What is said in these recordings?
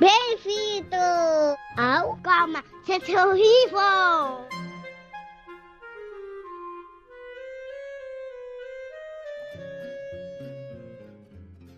Bem-vindo ao Calma, Gente Horrível!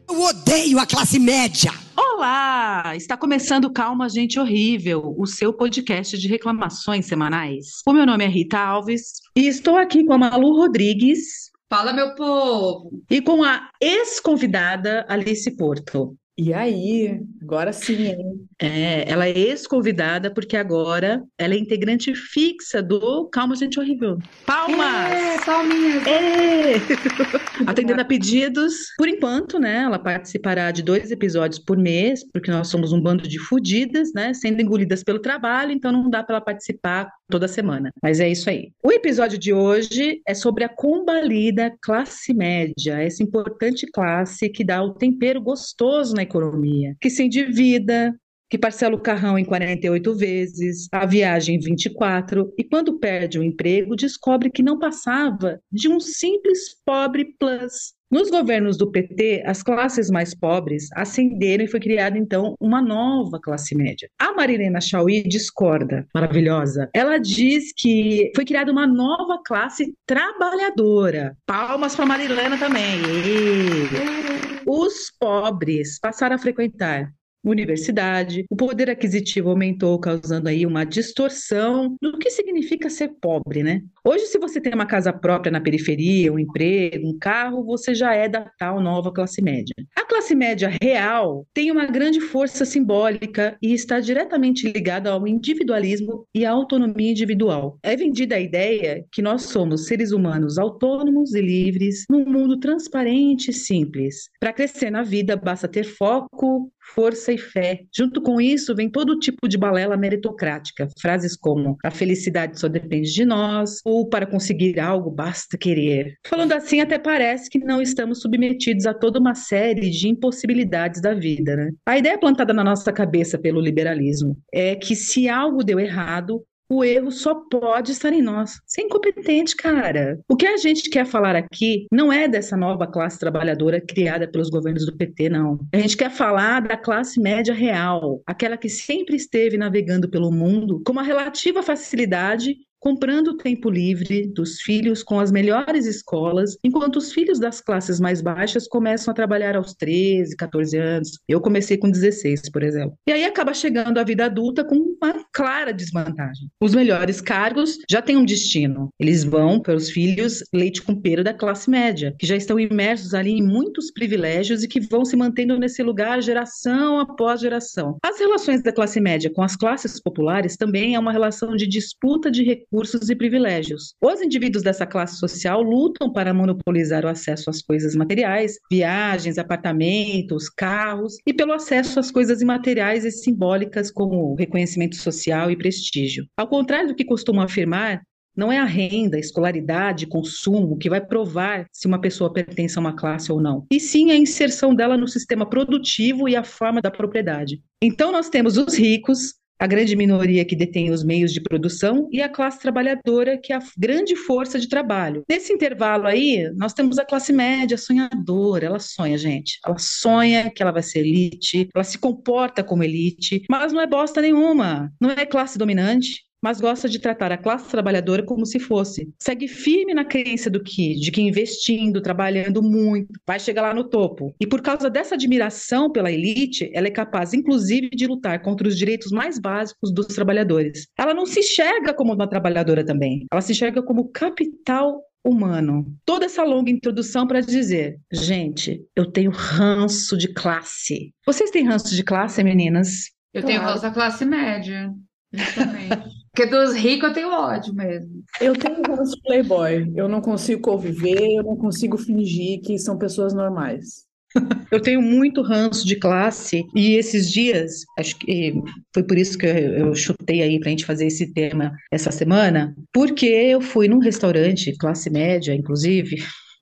Eu odeio a classe média! Olá! Está começando Calma Gente Horrível, o seu podcast de reclamações semanais. O meu nome é Rita Alves e estou aqui com a Malu Rodrigues. Fala, meu povo! E com a ex-convidada Alice Porto. E aí, agora sim, hein? É, ela é ex-convidada porque agora ela é integrante fixa do Calma Gente Horrível. Palmas! É, palminhas! É. Atendendo a pedidos, por enquanto, né? Ela participará de dois episódios por mês, porque nós somos um bando de fudidas, né? Sendo engolidas pelo trabalho, então não dá para ela participar toda semana. Mas é isso aí. O episódio de hoje é sobre a combalida classe média, essa importante classe que dá o tempero gostoso na economia, que se endivida, que parcela o carrão em 48 vezes, a viagem em 24, e quando perde o emprego, descobre que não passava de um simples pobre plus. Nos governos do PT, as classes mais pobres ascenderam e foi criada então uma nova classe média. A Marilena Chauí discorda, maravilhosa. Ela diz que foi criada uma nova classe trabalhadora. Palmas para Marilena também. E... Os pobres passaram a frequentar universidade, o poder aquisitivo aumentou, causando aí uma distorção do que significa ser pobre, né? Hoje, se você tem uma casa própria na periferia, um emprego, um carro, você já é da tal nova classe média. A classe média real tem uma grande força simbólica e está diretamente ligada ao individualismo e à autonomia individual. É vendida a ideia que nós somos seres humanos autônomos e livres num mundo transparente e simples. Para crescer na vida, basta ter foco, força e fé. Junto com isso, vem todo tipo de balela meritocrática. Frases como a felicidade só depende de nós, ou para conseguir algo basta querer. Falando assim, até parece que não estamos submetidos a toda uma série de impossibilidades da vida, né? A ideia plantada na nossa cabeça pelo liberalismo é que se algo deu errado, o erro só pode estar em nós. Você é incompetente, cara. O que a gente quer falar aqui não é dessa nova classe trabalhadora criada pelos governos do PT, não. A gente quer falar da classe média real, aquela que sempre esteve navegando pelo mundo com uma relativa facilidade comprando o tempo livre dos filhos com as melhores escolas, enquanto os filhos das classes mais baixas começam a trabalhar aos 13, 14 anos. Eu comecei com 16, por exemplo. E aí acaba chegando a vida adulta com uma clara desvantagem. Os melhores cargos já têm um destino. Eles vão para os filhos leite com pera da classe média, que já estão imersos ali em muitos privilégios e que vão se mantendo nesse lugar geração após geração. As relações da classe média com as classes populares também é uma relação de disputa de recursos recursos e privilégios. Os indivíduos dessa classe social lutam para monopolizar o acesso às coisas materiais, viagens, apartamentos, carros, e pelo acesso às coisas imateriais e simbólicas como reconhecimento social e prestígio. Ao contrário do que costumam afirmar, não é a renda, escolaridade, consumo que vai provar se uma pessoa pertence a uma classe ou não, e sim a inserção dela no sistema produtivo e a forma da propriedade. Então, nós temos os ricos, a grande minoria que detém os meios de produção e a classe trabalhadora, que é a grande força de trabalho. Nesse intervalo aí, nós temos a classe média sonhadora, ela sonha, gente. Ela sonha que ela vai ser elite, ela se comporta como elite, mas não é bosta nenhuma. Não é classe dominante, mas gosta de tratar a classe trabalhadora como se fosse. Segue firme na crença do que, de que investindo, trabalhando muito, vai chegar lá no topo. E por causa dessa admiração pela elite, ela é capaz, inclusive, de lutar contra os direitos mais básicos dos trabalhadores. Ela não se enxerga como uma trabalhadora também. Ela se enxerga como capital humano. Toda essa longa introdução para dizer, gente, eu tenho ranço de classe. Vocês têm ranço de classe, meninas? Eu tenho ranço da classe média, justamente. Porque dos ricos eu tenho ódio mesmo. Eu tenho ranço playboy. Eu não consigo conviver, eu não consigo fingir que são pessoas normais. Eu tenho muito ranço de classe e esses dias, acho que foi por isso que eu chutei aí para a gente fazer esse tema essa semana, porque eu fui num restaurante, classe média, inclusive,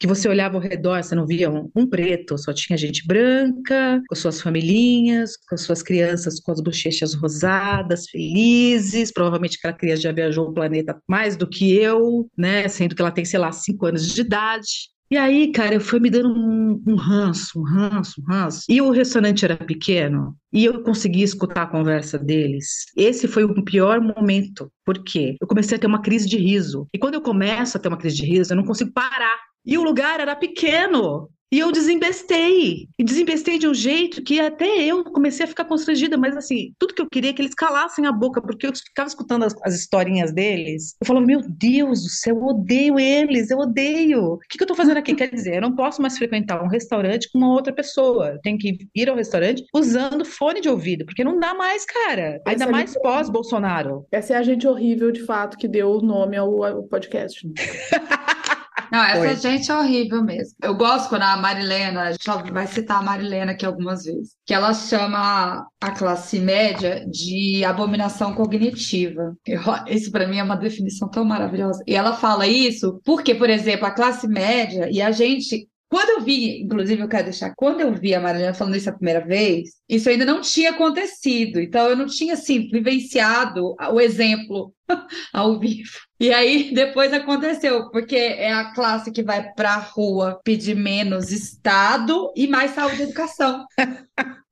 que você olhava ao redor, você não via um, um, preto, só tinha gente branca, com suas familhinhas, com suas crianças com as bochechas rosadas, felizes. Provavelmente aquela criança já viajou o planeta mais do que eu, né? Sendo que ela tem, sei lá, cinco anos de idade. E aí, cara, eu fui me dando um, um ranço, um ranço, um ranço. E o restaurante era pequeno, e eu consegui escutar a conversa deles. Esse foi o pior momento. Por quê? Eu comecei a ter uma crise de riso. E quando eu começo a ter uma crise de riso, eu não consigo parar. E o lugar era pequeno. E eu desembestei. E desembestei de um jeito que até eu comecei a ficar constrangida. Mas, assim, tudo que eu queria é que eles calassem a boca, porque eu ficava escutando as, as historinhas deles. Eu falava, meu Deus do céu, eu odeio eles, eu odeio. O que, que eu tô fazendo aqui? Quer dizer, eu não posso mais frequentar um restaurante com uma outra pessoa. Eu tenho que ir ao restaurante usando fone de ouvido, porque não dá mais, cara. Ainda Essa é mais pós-Bolsonaro. Essa é a gente horrível, de fato, que deu o nome ao, ao podcast. Não, essa Foi. gente é horrível mesmo. Eu gosto quando a Marilena, a gente vai citar a Marilena aqui algumas vezes, que ela chama a classe média de abominação cognitiva. Eu- isso para mim é uma definição tão maravilhosa. E ela fala isso porque, por exemplo, a classe média e a gente. Quando eu vi, inclusive eu quero deixar, quando eu vi a Marilena falando isso a primeira vez, isso ainda não tinha acontecido. Então eu não tinha, assim, vivenciado o exemplo ao vivo. E aí depois aconteceu, porque é a classe que vai para a rua pedir menos Estado e mais saúde e educação.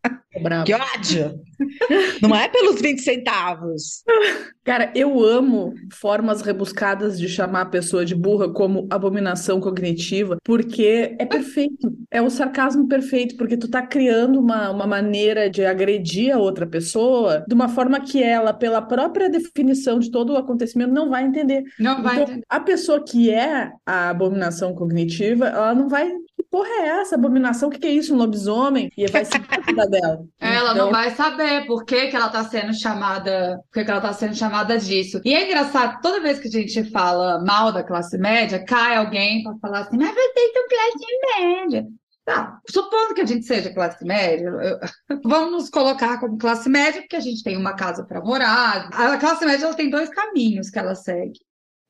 Bravo. Que ódio! Não é pelos 20 centavos. Cara, eu amo formas rebuscadas de chamar a pessoa de burra como abominação cognitiva, porque é perfeito. É o sarcasmo perfeito, porque tu tá criando uma, uma maneira de agredir a outra pessoa de uma forma que ela, pela própria definição de todo o acontecimento, não vai entender. Não vai Então, entender. a pessoa que é a abominação cognitiva, ela não vai. Porra é essa? Abominação? O que que é isso? Um lobisomem? E vai seguir a vida dela. Ela Então, não vai saber por que que ela está sendo chamada, por que que ela está sendo chamada disso. E é engraçado, toda vez que a gente fala mal da classe média, cai alguém para falar assim, mas vocês são classe média. Tá, supondo que a gente seja classe média, eu- vamos nos colocar como classe média, porque a gente tem uma casa para morar. A classe média ela tem dois caminhos que ela segue.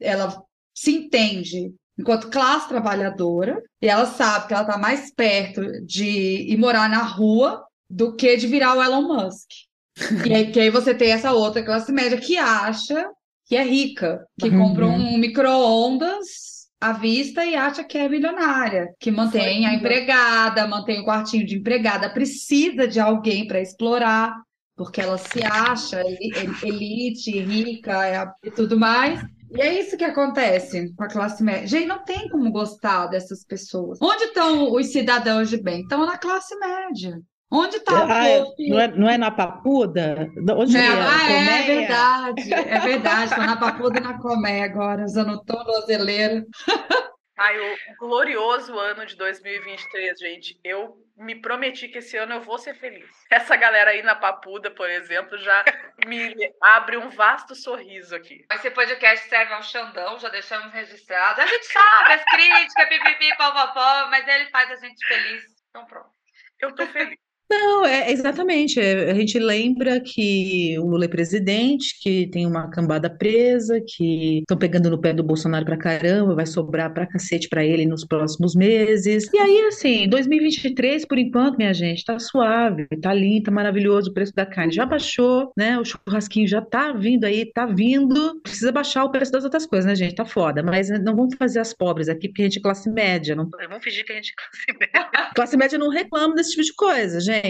Ela se entende enquanto classe trabalhadora, e ela sabe que ela está mais perto de ir morar na rua do que de virar o Elon Musk. E aí, que aí você tem essa outra classe média que acha que é rica, que Uhum. compra um micro-ondas à vista e acha que é milionária, que mantém a empregada, mantém o quartinho de empregada, precisa de alguém para explorar, porque ela se acha eli- el- elite, rica é e tudo mais. E é isso que acontece com a classe média. Gente, não tem como gostar dessas pessoas. Onde estão os cidadãos de bem? Estão na classe média. Onde está o Ah, é- povo não, é, não é na Papuda? Onde é, é? ah, é Colmeia? verdade, é verdade. Estou na Papuda e na Colmeia agora, usando o tornozeleiro. Ai, o glorioso ano de 2023, gente. Eu me prometi que esse ano eu vou ser feliz. Essa galera aí na Papuda, por exemplo, já me abre um vasto sorriso aqui. Esse podcast serve ao Xandão, já deixamos registrado. A gente sabe as críticas, pipipi, pó, mas ele faz a gente feliz. Então pronto. Eu tô feliz. Não, é exatamente. é, a gente lembra que o Lula é presidente, que tem uma cambada presa, que estão pegando no pé do Bolsonaro pra caramba, vai sobrar pra cacete pra ele nos próximos meses. E aí, assim, 2023, por enquanto, minha gente, tá suave, tá lindo, tá maravilhoso. O preço da carne já baixou, né? O churrasquinho já tá vindo aí, tá vindo. Precisa baixar o preço das outras coisas, né, gente? Tá foda. Mas não vamos fazer as pobres aqui, porque a gente é classe média. Não... Vamos fingir que a gente é classe média. Classe média não reclama desse tipo de coisa, gente.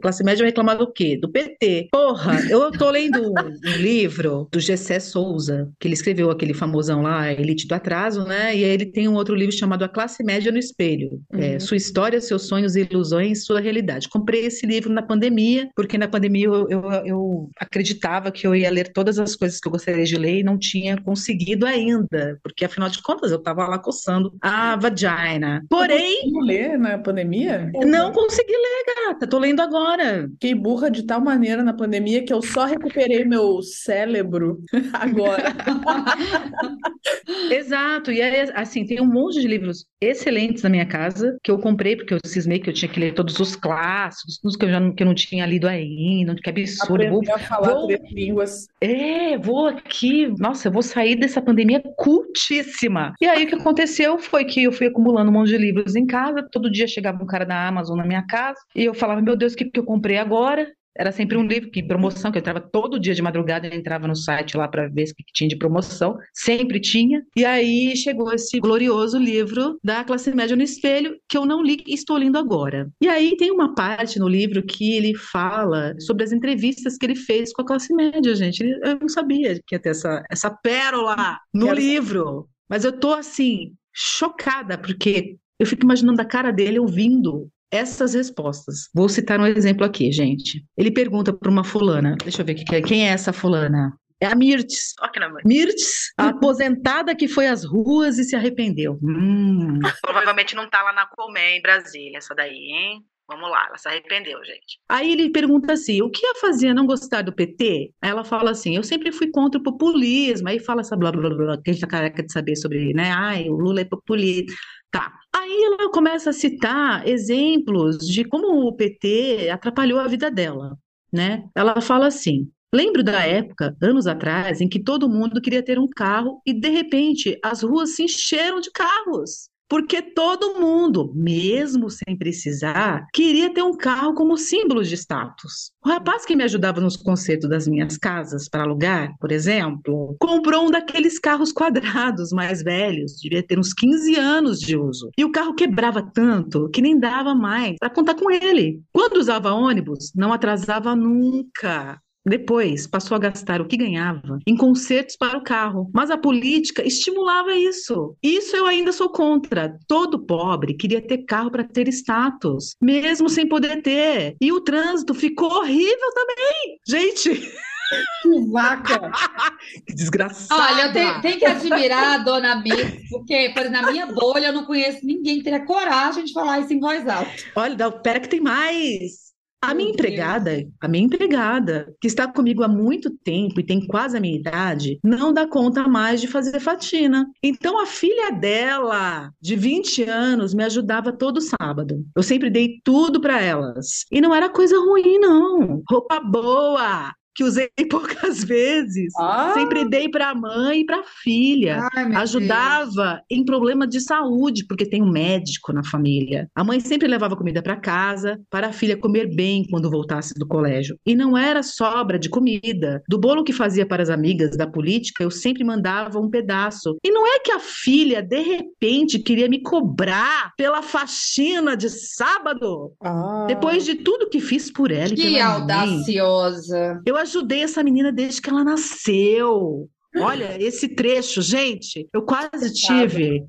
Classe média vai reclamar do quê? Do PT. Porra, eu tô lendo um, livro do Gessé Souza, que ele escreveu aquele famosão lá, Elite do Atraso, né? E aí ele tem um outro livro chamado A Classe Média no Espelho. É, Uhum. sua história, seus sonhos e ilusões, sua realidade. Comprei esse livro na pandemia, porque na pandemia eu, eu, eu acreditava que eu ia ler todas as coisas que eu gostaria de ler e não tinha conseguido ainda, porque afinal de contas eu tava lá coçando a vagina. Porém, Conseguiu ler na pandemia? não consegui ler, gata. Tô lendo agora. Fiquei burra de tal maneira na pandemia que eu só recuperei meu cérebro agora. Exato. E aí, assim, tem um monte de livros excelentes na minha casa que eu comprei porque eu cismei que eu tinha que ler todos os clássicos, uns que eu já não, que eu não tinha lido ainda, que absurdo. Vou, a falar vou- três línguas. é, vou aqui. Nossa, eu vou sair dessa pandemia cultíssima. E aí o que aconteceu foi que eu fui acumulando um monte de livros em casa. Todo dia chegava um cara da Amazon na minha casa e eu falava, meu Deus, o que que eu comprei agora? era sempre um livro que promoção, que eu entrava todo dia de madrugada, eu entrava no site lá para ver o que tinha de promoção, sempre tinha. E aí chegou esse glorioso livro da classe média no espelho, que eu não li e estou lendo agora. E aí tem uma parte no livro que ele fala sobre as entrevistas que ele fez com a classe média, gente. Eu não sabia que ia ter essa, essa pérola no Quero... livro. Mas eu tô assim, chocada, porque eu fico imaginando a cara dele ouvindo essas respostas. Vou citar um exemplo aqui, gente. Ele pergunta para uma fulana, deixa eu ver é, quem é essa fulana. É a Mirtes. Que nome. Mirtes, a aposentada que foi às ruas e se arrependeu. Hum. Provavelmente não tá lá na Colmé, em Brasília, essa daí, hein? Vamos lá, ela se arrependeu, gente. Aí ele pergunta assim: o que a fazia não gostar do PT? Aí ela fala assim: eu sempre fui contra o populismo. Aí fala essa blá blá blá, que a gente tá careca de saber sobre, né? Ai, o Lula é populista. Tá. Aí ela começa a citar exemplos de como o PT atrapalhou a vida dela, né? Ela fala assim: Lembro da época, anos atrás, em que todo mundo queria ter um carro e, de repente, as ruas se encheram de carros porque todo mundo, mesmo sem precisar, queria ter um carro como símbolo de status. O rapaz que me ajudava nos concertos das minhas casas para alugar, por exemplo, comprou um daqueles carros quadrados mais velhos, devia ter uns 15 anos de uso. E o carro quebrava tanto que nem dava mais para contar com ele. Quando usava ônibus, não atrasava nunca. Depois, passou a gastar o que ganhava em concertos para o carro. Mas a política estimulava isso. Isso eu ainda sou contra. Todo pobre queria ter carro para ter status, mesmo sem poder ter. E o trânsito ficou horrível também. Gente. Que vaca! que desgraçada! Olha, eu tenho, tenho, que admirar a dona Mix, porque por, na minha bolha eu não conheço ninguém que teria coragem de falar isso em voz alta. Olha, pera que tem mais. A minha empregada, a minha empregada, que está comigo há muito tempo e tem quase a minha idade, não dá conta mais de fazer faxina. Então a filha dela, de 20 anos, me ajudava todo sábado. Eu sempre dei tudo para elas. E não era coisa ruim, não. Roupa boa, que usei poucas vezes. Ah. Sempre dei para a mãe e para a filha. Ai, Ajudava Deus. em problema de saúde, porque tem um médico na família. A mãe sempre levava comida para casa para a filha comer bem quando voltasse do colégio. E não era sobra de comida. Do bolo que fazia para as amigas da política, eu sempre mandava um pedaço. E não é que a filha, de repente, queria me cobrar pela faxina de sábado. Ah. Depois de tudo que fiz por ela. Que audaciosa. Mãe, eu ajudei essa menina desde que ela nasceu. Olha, esse trecho, gente, eu quase tive.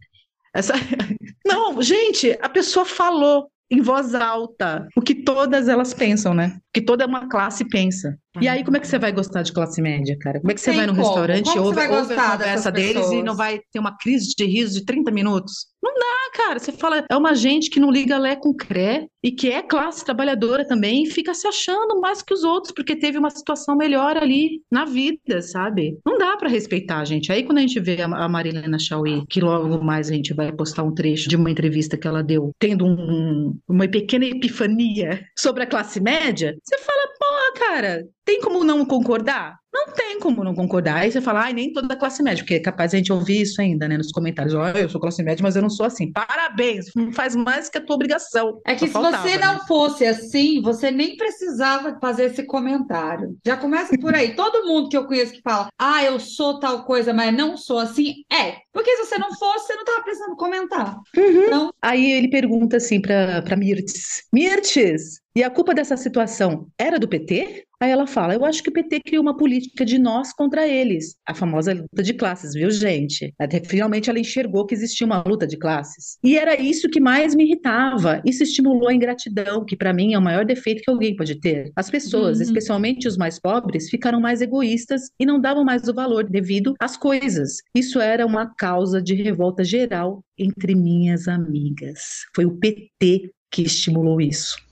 Essa... Não, gente, a pessoa falou em voz alta o que todas elas pensam, né? O que toda uma classe pensa. E aí, como é que você vai gostar de classe média, cara? Como é que você vai no como. restaurante e ouve, ouve a conversa deles e não vai ter uma crise de riso de 30 minutos? Não dá, cara. Você fala, é uma gente que não liga lé com cré e que é classe trabalhadora também e fica se achando mais que os outros porque teve uma situação melhor ali na vida, sabe? Não dá para respeitar, gente. Aí quando a gente vê a Marilena Chauí, que logo mais a gente vai postar um trecho de uma entrevista que ela deu, tendo um, uma pequena epifania sobre a classe média, você fala, pô, cara, tem como não concordar? Não tem como não concordar. Aí você fala, ai, nem toda classe média, porque é capaz a gente ouvir isso ainda, né, nos comentários. Olha, eu sou classe média, mas eu não sou assim. Parabéns, não faz mais que a tua obrigação. É que Só se faltava, você não né? fosse assim, você nem precisava fazer esse comentário. Já começa por aí. Todo mundo que eu conheço que fala, ah, eu sou tal coisa, mas não sou assim, é. Porque se você não fosse, você não estava precisando comentar. Uhum. Então... Aí ele pergunta assim para Mirtes: Mirtes, e a culpa dessa situação era do PT? Aí ela fala: Eu acho que o PT criou uma política de nós contra eles. A famosa luta de classes, viu, gente? Até finalmente ela enxergou que existia uma luta de classes. E era isso que mais me irritava. Isso estimulou a ingratidão, que para mim é o maior defeito que alguém pode ter. As pessoas, uhum. especialmente os mais pobres, ficaram mais egoístas e não davam mais o valor devido às coisas. Isso era uma causa de revolta geral entre minhas amigas. Foi o PT que estimulou isso.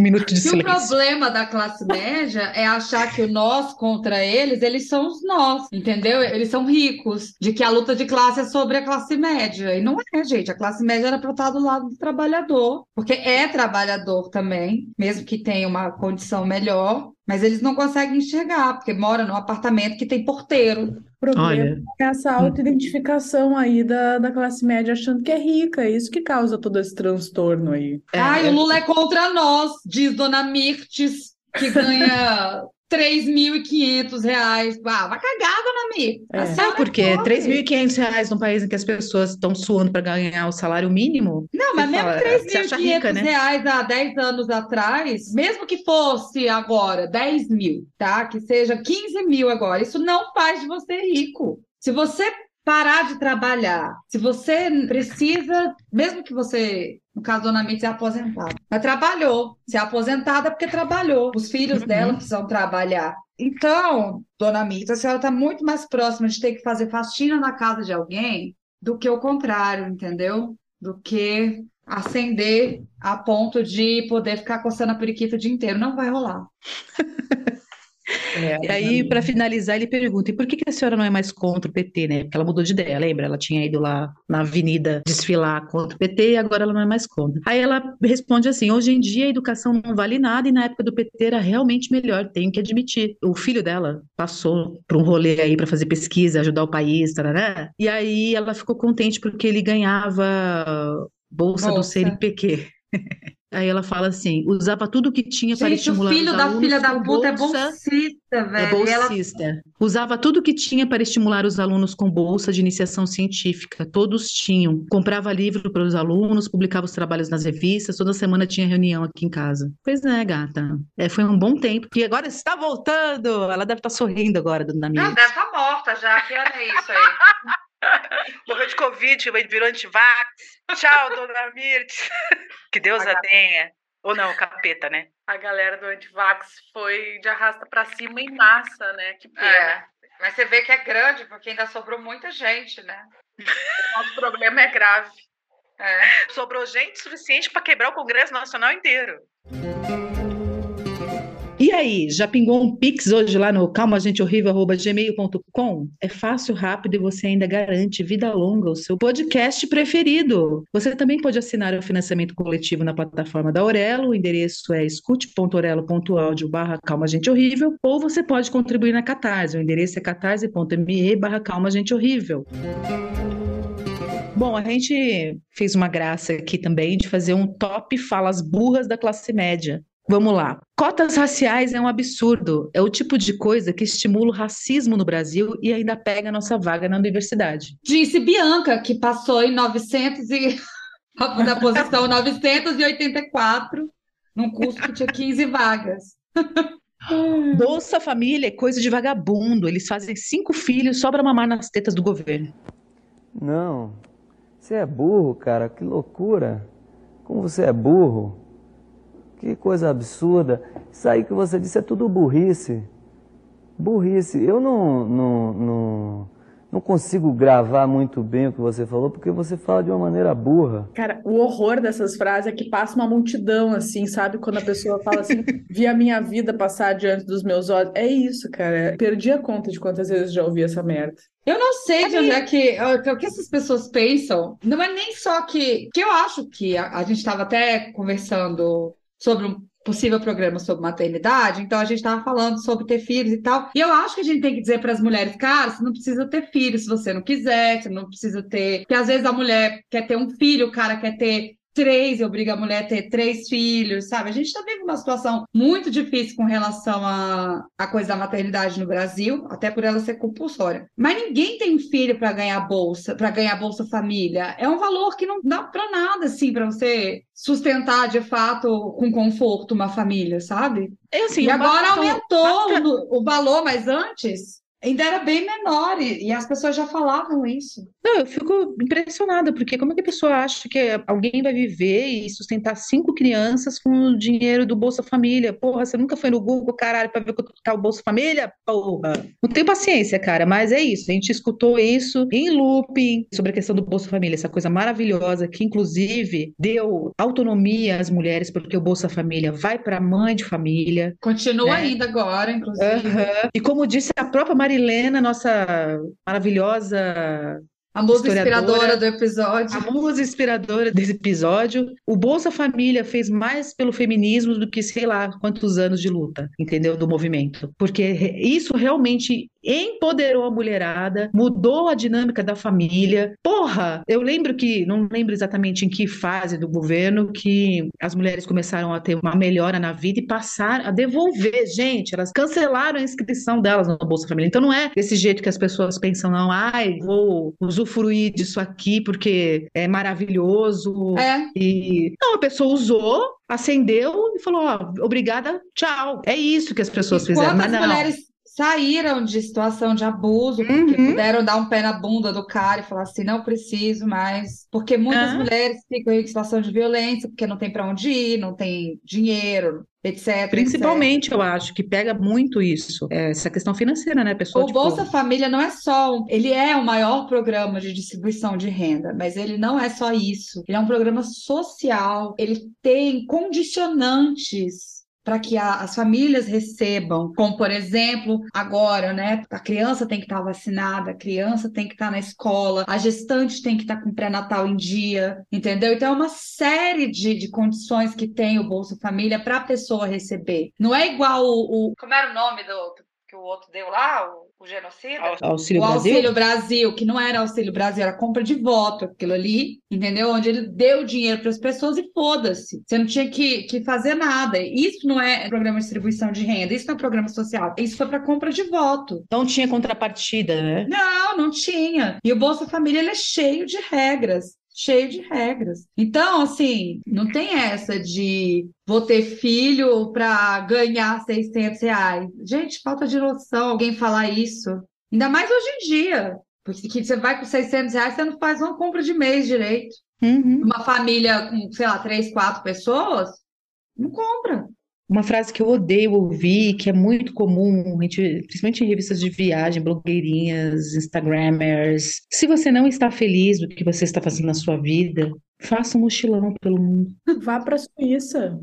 Um minuto de silêncio. o problema da classe média é achar que o nós contra eles, eles são os nós, entendeu? Eles são ricos, de que a luta de classe é sobre a classe média. E não é, gente. A classe média era para estar do lado do trabalhador, porque é trabalhador também, mesmo que tenha uma condição melhor, Mas eles não conseguem enxergar, porque mora num apartamento que tem porteiro. O problema Olha, é essa autoidentificação aí da, da classe média achando que é rica, é isso que causa todo esse transtorno aí. é, Ai, é- o Lula é contra nós, diz Dona Mirtes, que ganha 3.500 reais. Ah, vai cagar, Dona Mirtes. A É. senhora Sabe por quê? é pobre. 3.500 reais num país em que as pessoas estão suando para ganhar o salário mínimo? Não, mas mesmo fala, você acha 3.500 rica, né? reais há 10 anos atrás, mesmo que fosse agora 10 mil, tá? Que seja 15 mil agora, isso não faz de você rico. Se você parar de trabalhar, se você precisa, mesmo que você, no caso da Dona Mitz, é aposentada, mas trabalhou, se é aposentada é porque trabalhou, os filhos Uhum. dela precisam trabalhar. Então, Dona Mitz, a senhora está muito mais próxima de ter que fazer faxina na casa de alguém do que o contrário, entendeu? Do que ascender a ponto de poder ficar coçando a periquita o dia inteiro. Não vai rolar. É, E aí, para finalizar, ele pergunta: e por que que a senhora não é mais contra o PT, né? Porque ela mudou de ideia, lembra? Ela tinha ido lá na avenida desfilar contra o PT e agora ela não é mais contra. Aí ela responde assim: hoje em dia a educação não vale nada e na época do PT era realmente melhor, tenho que admitir. O filho dela passou por um rolê aí para fazer pesquisa, ajudar o país, tarará, e aí ela ficou contente porque ele ganhava bolsa do Bolsa. CNPq. Aí ela fala assim: usava tudo que tinha para Gente, o estimular filho os da filha da puta é bolsa bolsista, é velho. E ela bolsista. Usava tudo que tinha para estimular os alunos com bolsa de iniciação científica. Todos tinham. Comprava livro para os alunos, publicava os trabalhos nas revistas, toda semana tinha reunião aqui em casa. Pois é, gata. É, foi um bom tempo. E agora está voltando. Ela deve estar sorrindo agora, dona Ela Miriam. deve estar morta já, que ano é isso aí? Morreu de Covid, virou antivax. Tchau, dona Mirtes. Que Deus a tenha. Ou não, capeta, né? A galera do antivax foi de arrasta pra cima em massa, né? Que pena. É, mas você vê que é grande, porque ainda sobrou muita gente, né? Nosso problema é grave. É. Sobrou gente suficiente para quebrar o Congresso Nacional inteiro. E aí, já pingou um Pix hoje lá no calmagenteHorrível.gmail.com? É fácil, rápido e você ainda garante vida longa ao seu podcast preferido. Você também pode assinar o financiamento coletivo na plataforma da Aurelo, o endereço é escute.orelo.audio barra ou você pode contribuir na Catarse, o endereço é catarse.me barra. Bom, a gente fez uma graça aqui também de fazer um top falas burras da classe média. Vamos lá. Cotas raciais é um absurdo. É o tipo de coisa que estimula o racismo no Brasil e ainda pega a nossa vaga na universidade. Disse Bianca, que passou em 900 e... na posição 984, num curso que tinha 15 vagas. Bolsa Família é coisa de vagabundo. Eles fazem cinco filhos só para mamar nas tetas do governo. Não. Você é burro, cara. Que loucura. Como você é burro. Que coisa absurda. Isso aí que você disse é tudo burrice. Burrice. Eu não, não, não, não consigo gravar muito bem o que você falou, porque você fala de uma maneira burra. Cara, o horror dessas frases é que passa uma multidão, assim, sabe? Quando a pessoa fala assim, vi a minha vida passar diante dos meus olhos. É isso, cara. Perdi a conta de quantas vezes já ouvi essa merda. Eu não sei de onde é que o que essas pessoas pensam. Não é nem só que que eu acho que a, a gente estava até conversando sobre um possível programa sobre maternidade, então a gente estava falando sobre ter filhos e tal. E eu acho que a gente tem que dizer para as mulheres, cara, você não precisa ter filhos se você não quiser, você não precisa ter. Porque às vezes a mulher quer ter um filho, o cara quer ter três obriga a mulher a ter três filhos, sabe? A gente está vivendo uma situação muito difícil com relação à a, coisa da maternidade no Brasil, até por ela ser compulsória. Mas ninguém tem filho para ganhar bolsa, para ganhar bolsa família. É um valor que não dá para nada, assim, para você sustentar de fato com conforto uma família, sabe? É assim, e agora aumentou basta- no- o valor, mas antes ainda era bem menor e, e as pessoas já falavam isso. Não, eu fico impressionada, porque como é que a pessoa acha que alguém vai viver e sustentar cinco crianças com o dinheiro do Bolsa Família? Porra, você nunca foi no Google, caralho, pra ver quanto tá o Bolsa Família? Porra. Não tenho paciência, cara, mas é isso. A gente escutou isso em looping sobre a questão do Bolsa Família, essa coisa maravilhosa que, inclusive, deu autonomia às mulheres, porque o Bolsa Família vai pra mãe de família. Continua É. ainda agora, inclusive. E como disse a própria Marilena, nossa maravilhosa A historiadora. inspiradora do episódio. A musa inspiradora desse episódio. O Bolsa Família fez mais pelo feminismo do que sei lá quantos anos de luta, entendeu? Do movimento. Porque isso realmente empoderou a mulherada, mudou a dinâmica da família. Porra, eu lembro que, não lembro exatamente em que fase do governo, que as mulheres começaram a ter uma melhora na vida e passaram a devolver. Gente, elas cancelaram a inscrição delas no Bolsa Família. Então não é desse jeito que as pessoas pensam, não, ai, vou usufruir disso aqui porque é maravilhoso. É, E não, a pessoa usou, acendeu e falou: ó, obrigada, tchau. É isso que as pessoas e fizeram, mas quantas não. mulheres saíram de situação de abuso, porque Uhum. puderam dar um pé na bunda do cara e falar assim, não preciso mais. Porque muitas Ah. mulheres ficam em situação de violência, porque não tem para onde ir, não tem dinheiro, etc, etc. Principalmente, eu acho que pega muito isso, é, essa questão financeira, né, pessoa? O tipo, Bolsa Família não é só, um- ele é o maior programa de distribuição de renda, mas ele não é só isso. Ele é um programa social, ele tem condicionantes para que a- as famílias recebam, como por exemplo, agora, né? A criança tem que estar vacinada, a criança tem que estar na escola, a gestante tem que estar com pré-natal em dia, entendeu? Então é uma série de, de condições que tem o Bolsa Família para a pessoa receber. Não é igual o, o Como era o nome do que o outro deu lá, o, o genocida? Auxílio o Brasil? Auxílio Brasil, que não era Auxílio Brasil, era compra de voto, aquilo ali, entendeu? Onde ele deu dinheiro para as pessoas e foda-se. Você não tinha que, que fazer nada. Isso não é programa de distribuição de renda, isso não é programa social. Isso foi para compra de voto. Não tinha contrapartida, né? Não, não tinha. E o Bolsa Família ele é cheio de regras. Cheio de regras. Então, assim, não tem essa de vou ter filho para ganhar 600 reais. Gente, falta de noção alguém falar isso. Ainda mais hoje em dia. Porque que você vai com 600 reais, você não faz uma compra de mês direito. Uhum. Uma família com, sei lá, três, quatro pessoas, não compra. Uma frase que eu odeio ouvir, que é muito comum, principalmente em revistas de viagem, blogueirinhas, Instagrammers. Se você não está feliz do que você está fazendo na sua vida, faça um mochilão pelo mundo. Vá para a Suíça.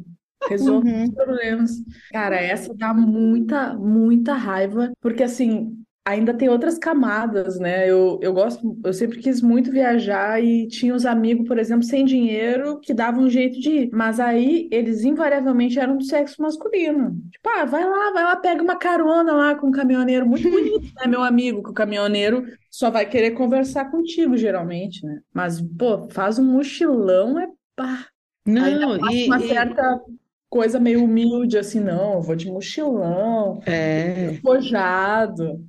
Resolve Uhum. os problemas. Cara, essa dá muita, muita raiva, porque assim, ainda tem outras camadas, né? Eu, eu gosto, eu sempre quis muito viajar e tinha os amigos, por exemplo, sem dinheiro que davam um jeito de ir. Mas aí eles invariavelmente eram do sexo masculino. Tipo, ah, vai lá, vai lá, pega uma carona lá com um caminhoneiro muito bonito, né, meu amigo? Que o caminhoneiro só vai querer conversar contigo, geralmente, né? Mas, pô, faz um mochilão, é pá. Não, e, uma e- certa coisa meio humilde, assim, não, eu vou de mochilão, é. pojado.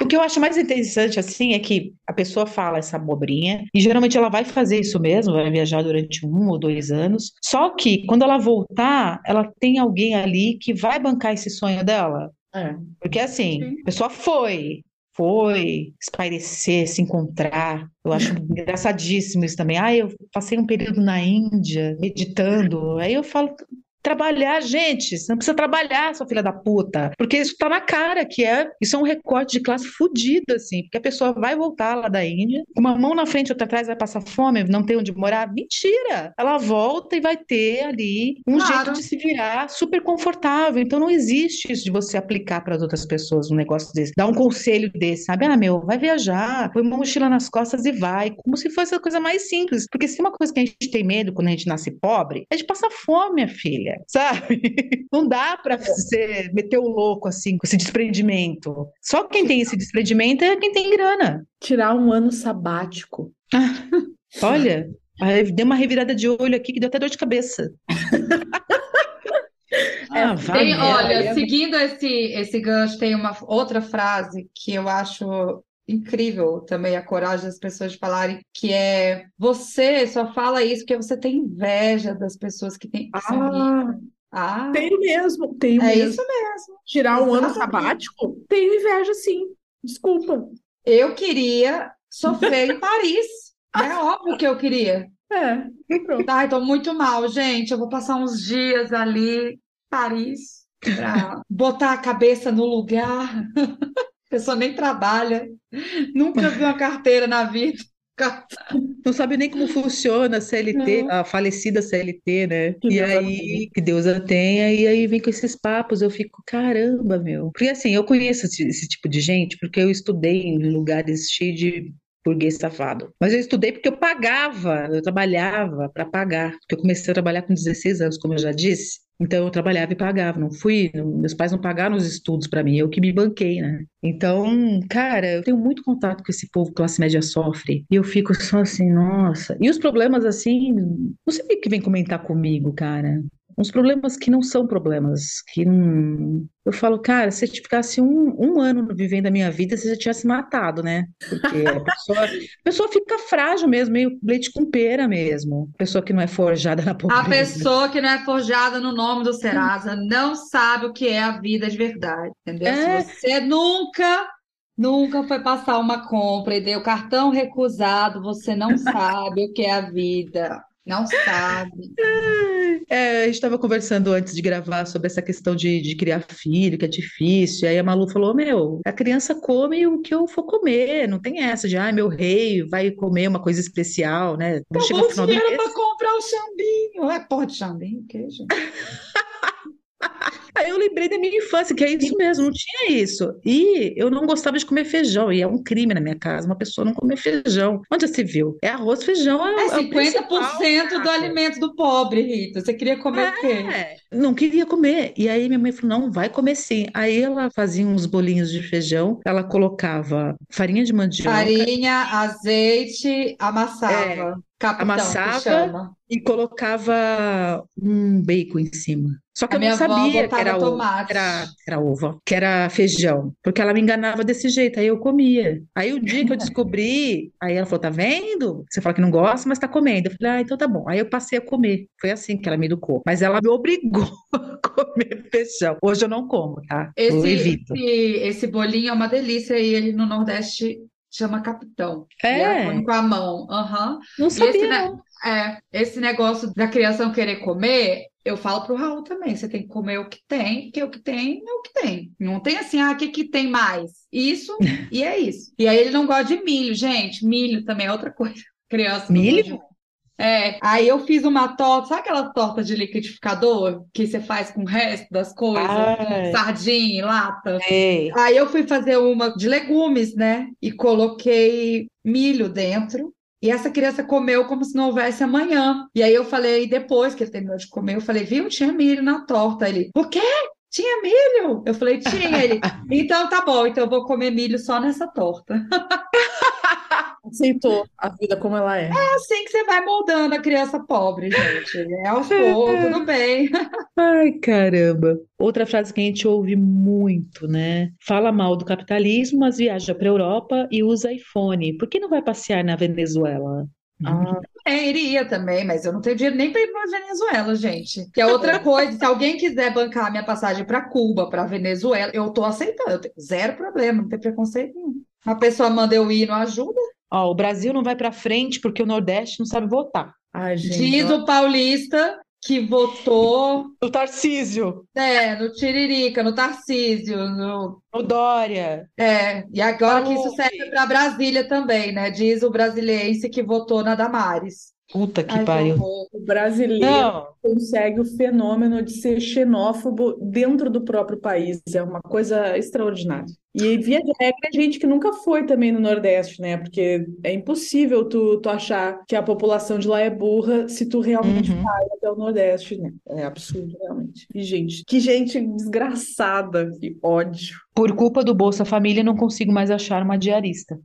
O que eu acho mais interessante, assim, é que a pessoa fala essa abobrinha, e geralmente ela vai fazer isso mesmo, vai viajar durante um ou dois anos. Só que quando ela voltar, ela tem alguém ali que vai bancar esse sonho dela. É. Porque assim, Sim. a pessoa foi, foi espairecer, se encontrar. Eu acho engraçadíssimo isso também. Ah, eu passei um período na Índia meditando. Aí eu falo, trabalhar, gente, você não precisa trabalhar, sua filha da puta. Porque isso tá na cara que é, isso é um recorte de classe fudido, assim, porque a pessoa vai voltar lá da Índia, com uma mão na frente, outra atrás, vai passar fome, não tem onde morar. Mentira! Ela volta e vai ter ali um Claro. jeito de se virar super confortável. Então não existe isso de você aplicar para as outras pessoas um negócio desse, dar um conselho desse, sabe? Ah, meu, vai viajar, põe uma mochila nas costas e vai, como se fosse a coisa mais simples. Porque se tem uma coisa que a gente tem medo quando a gente nasce pobre, é de passar fome, minha filha, sabe? Não dá para você meter o louco assim com esse desprendimento. Só quem tem esse desprendimento é quem tem grana. Tirar um ano sabático. Olha, deu uma revirada de olho aqui que deu até dor de cabeça. Ah, vai Tem, olha, seguindo esse, esse gancho, tem uma outra frase que eu acho incrível também, a coragem das pessoas de falarem, que é você só fala isso porque você tem inveja das pessoas que, têm. Ah, Ah, tenho mesmo, tenho é mesmo. isso mesmo. Tirar um ano Exatamente. sabático? Tenho inveja, sim. Desculpa. Eu queria sofrer em Paris. É óbvio que eu queria. É, pronto. Ai, tô muito mal, gente. Eu vou passar uns dias ali Paris para botar a cabeça no lugar. A pessoa nem trabalha, nunca viu uma carteira na vida. Não sabe nem como funciona a CLT, Não. a falecida CLT, né? Que E Deus aí, que Deus a tenha, e aí vem com esses papos, eu fico, caramba, meu. Porque assim, eu conheço esse, esse tipo de gente, porque eu estudei em lugares cheios de burguês safado. Mas eu estudei porque eu pagava, eu trabalhava para pagar. Porque eu comecei a trabalhar com 16 anos, como eu já disse. Então eu trabalhava e pagava, não fui, meus pais não pagaram os estudos para mim, eu que me banquei, né? Então, cara, eu tenho muito contato com esse povo classe média sofre, e eu fico só assim, nossa. E os problemas assim, não sei o que vem comentar comigo, cara. Uns problemas que não são problemas, que não. Eu falo, cara, se eu ficasse um, um ano vivendo a minha vida, você já tivesse matado, né? Porque a pessoa, a pessoa fica frágil mesmo, meio leite com pera mesmo. Pessoa que não é forjada na A pobreza. pessoa que não é forjada no nome do Serasa não sabe o que é a vida de verdade, entendeu? É. Se você nunca, nunca foi passar uma compra e deu cartão recusado, você não sabe o que é a vida. Não sabe. É, a gente estava conversando antes de gravar sobre essa questão de, de criar filho, que é difícil. E aí a Malu falou: Meu, a criança come o que eu for comer, não tem essa de, ah, meu rei vai comer uma coisa especial, né? Quando chega no o final do dinheiro mês. para comprar o chambinho. É porra de chambinho, queijo. Aí eu lembrei da minha infância, que é isso mesmo, não tinha isso. E eu não gostava de comer feijão, e é um crime na minha casa, uma pessoa não comer feijão. Onde já se viu? É arroz, feijão, é, É é o 50% principal, do alimento do pobre, Rita. Você queria comer o quê? É, não queria comer. E aí minha mãe falou: não, vai comer sim. Aí ela fazia uns bolinhos de feijão, ela colocava farinha de mandioca Farinha, azeite, amassava. Capitão, que Amassava. e colocava um bacon em cima. Só que A eu não sabia que era, tomate. era, era ovo, que era feijão, porque ela me enganava desse jeito, aí eu comia. Aí o dia que eu descobri, aí ela falou: tá vendo? Você fala que não gosta, mas tá comendo. Eu falei: ah, então tá bom. Aí eu passei a comer. Foi assim que ela me educou. Mas ela me obrigou a comer feijão. Hoje eu não como, tá? Eu Esse, evito. esse, esse bolinho é uma delícia e ele no Nordeste chama capitão. E É, come com a mão. Aham. não E sabia, ne- não. É, esse negócio da criança não querer comer, eu falo pro Raul também. Você tem que comer o que tem, porque o que tem é o que tem. Não tem assim, ah, o que que tem mais? Isso e é isso. E aí ele não gosta de milho, gente. Milho também é outra coisa. Criança Milho? É, aí eu fiz uma torta, sabe aquela torta de liquidificador que você faz com o resto das coisas? Ai. Sardinha, lata. Ei. Aí eu fui fazer uma de legumes, né? E coloquei milho dentro. E essa criança comeu como se não houvesse amanhã. E aí eu falei, depois que ele terminou de comer, eu falei, viu, tinha milho na torta. Ele, o quê? Tinha milho? Eu falei, tinha. Ele, então tá bom, então eu vou comer milho só nessa torta. Aceitou a vida como ela é. É assim que você vai moldando a criança pobre, gente. É aos poucos, tudo bem. Ai, caramba. Outra frase que a gente ouve muito, né? Fala mal do capitalismo, mas viaja para Europa e usa iPhone. Por que não vai passear na Venezuela? Ah, É, iria também, mas eu não tenho dinheiro nem para ir para Venezuela, gente. Que é outra coisa, se alguém quiser bancar a minha passagem para Cuba, para Venezuela, eu tô aceitando, eu tenho zero problema, não tem preconceito nenhum. A pessoa manda eu ir, não ajuda? Ó, o Brasil não vai para frente porque o Nordeste não sabe votar. ai, gente. Diz o paulista que votou, O Tarcísio, é, no Tiririca, no Tarcísio, no... o Dória. É, e agora que isso serve para Brasília também, né? Diz o brasiliense que votou na Damares. Puta que Ai, pariu. O brasileiro Não, consegue o fenômeno de ser xenófobo dentro do próprio país. É uma coisa extraordinária. E via de regra, é gente que nunca foi também no Nordeste, né? Porque é impossível tu, tu achar que a população de lá é burra se tu realmente Uhum. vai até o Nordeste, né? É absurdo, realmente. E, gente, que gente desgraçada, que ódio. por culpa do Bolsa Família, não consigo mais achar uma diarista.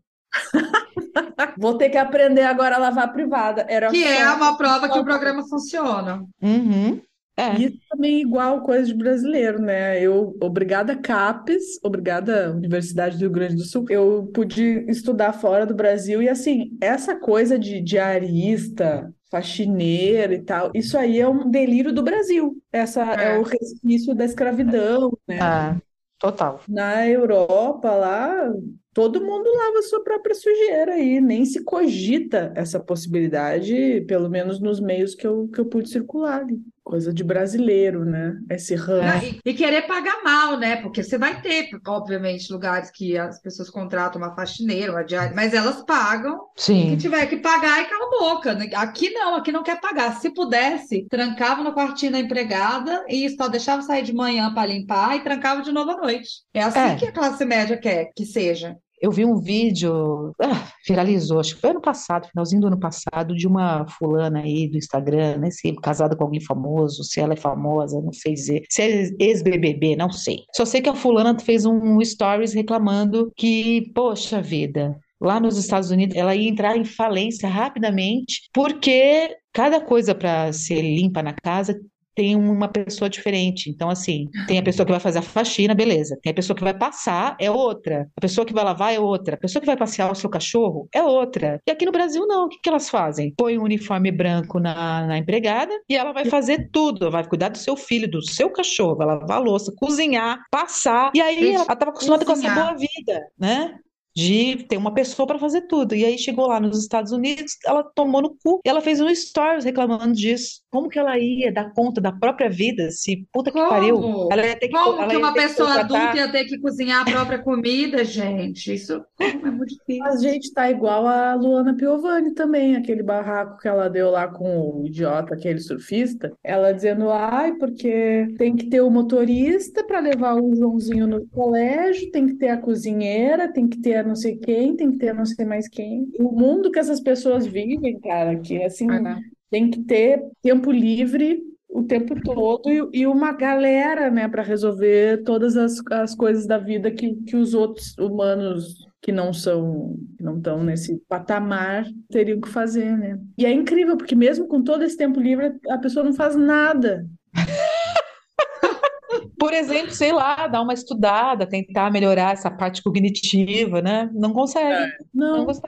Vou ter que aprender agora a lavar a privada. Era Que é uma prova que o programa funciona. Uhum. É. Isso também é igual coisa de brasileiro, né? Eu, obrigada CAPES, obrigada Universidade do Rio Grande do Sul, eu pude estudar fora do Brasil e assim, essa coisa de diarista, faxineira e tal, isso aí é um delírio do Brasil. Essa é, É. o resquício da escravidão, né? Ah, total. Na Europa lá, todo mundo lava sua própria sujeira aí, nem se cogita essa possibilidade, pelo menos nos meios que eu, que eu pude circular ali. Coisa de brasileiro, né? Esse. Não, e, e querer pagar mal, né? Porque você vai ter, obviamente, lugares que as pessoas contratam uma faxineira, uma diária, mas elas pagam. Se Sim. tiver que pagar, e cala a boca. Aqui não, aqui não quer pagar. Se pudesse, trancava no quartinho da empregada e só deixava sair de manhã para limpar e trancava de novo à noite. É assim É. que a classe média quer que seja. Eu vi um vídeo, ah, viralizou, acho que foi ano passado, finalzinho do ano passado, de uma fulana aí do Instagram, né? Se casada com alguém famoso, se ela é famosa, não sei dizer. Se é ex-BBB, não sei. Só sei que a fulana fez um stories reclamando que, poxa vida, lá nos Estados Unidos, ela ia entrar em falência rapidamente, porque cada coisa para ser limpa na casa tem uma pessoa diferente. Então, assim, tem a pessoa que vai fazer a faxina, beleza. Tem a pessoa que vai passar, é outra. A pessoa que vai lavar é outra. A pessoa que vai passear o seu cachorro é outra. E aqui no Brasil, não. O que, que elas fazem? Põe um uniforme branco na, na empregada e ela vai fazer tudo. Ela vai cuidar do seu filho, do seu cachorro, vai lavar a louça, cozinhar, passar. E aí ela estava acostumada cozinhar. com essa boa vida, né? De ter uma pessoa para fazer tudo. E aí chegou lá nos Estados Unidos, ela tomou no cu e ela fez um stories reclamando disso. Como que ela ia dar conta da própria vida se puta que Como? pariu? Ela ia ter que, Como ela que uma ter que pessoa contratar- adulta ia ter que cozinhar a própria comida, gente? Isso é muito difícil. A gente tá igual a Luana Piovani também, aquele barraco que ela deu lá com o idiota, aquele surfista, ela dizendo, ai, porque tem que ter o motorista para levar o Joãozinho no colégio, tem que ter a cozinheira, tem que ter a não sei quem, tem que ter não sei mais quem. O mundo que essas pessoas vivem, cara, que assim, tem que ter tempo livre o tempo todo e, e uma galera, né, para resolver todas as, as coisas da vida que, que os outros humanos que não são, que não estão nesse patamar teriam que fazer, né? E é incrível, porque mesmo com todo esse tempo livre, a pessoa não faz nada. Por exemplo, sei lá, dar uma estudada, tentar melhorar essa parte cognitiva, né? Não consegue. Não Não, consegue.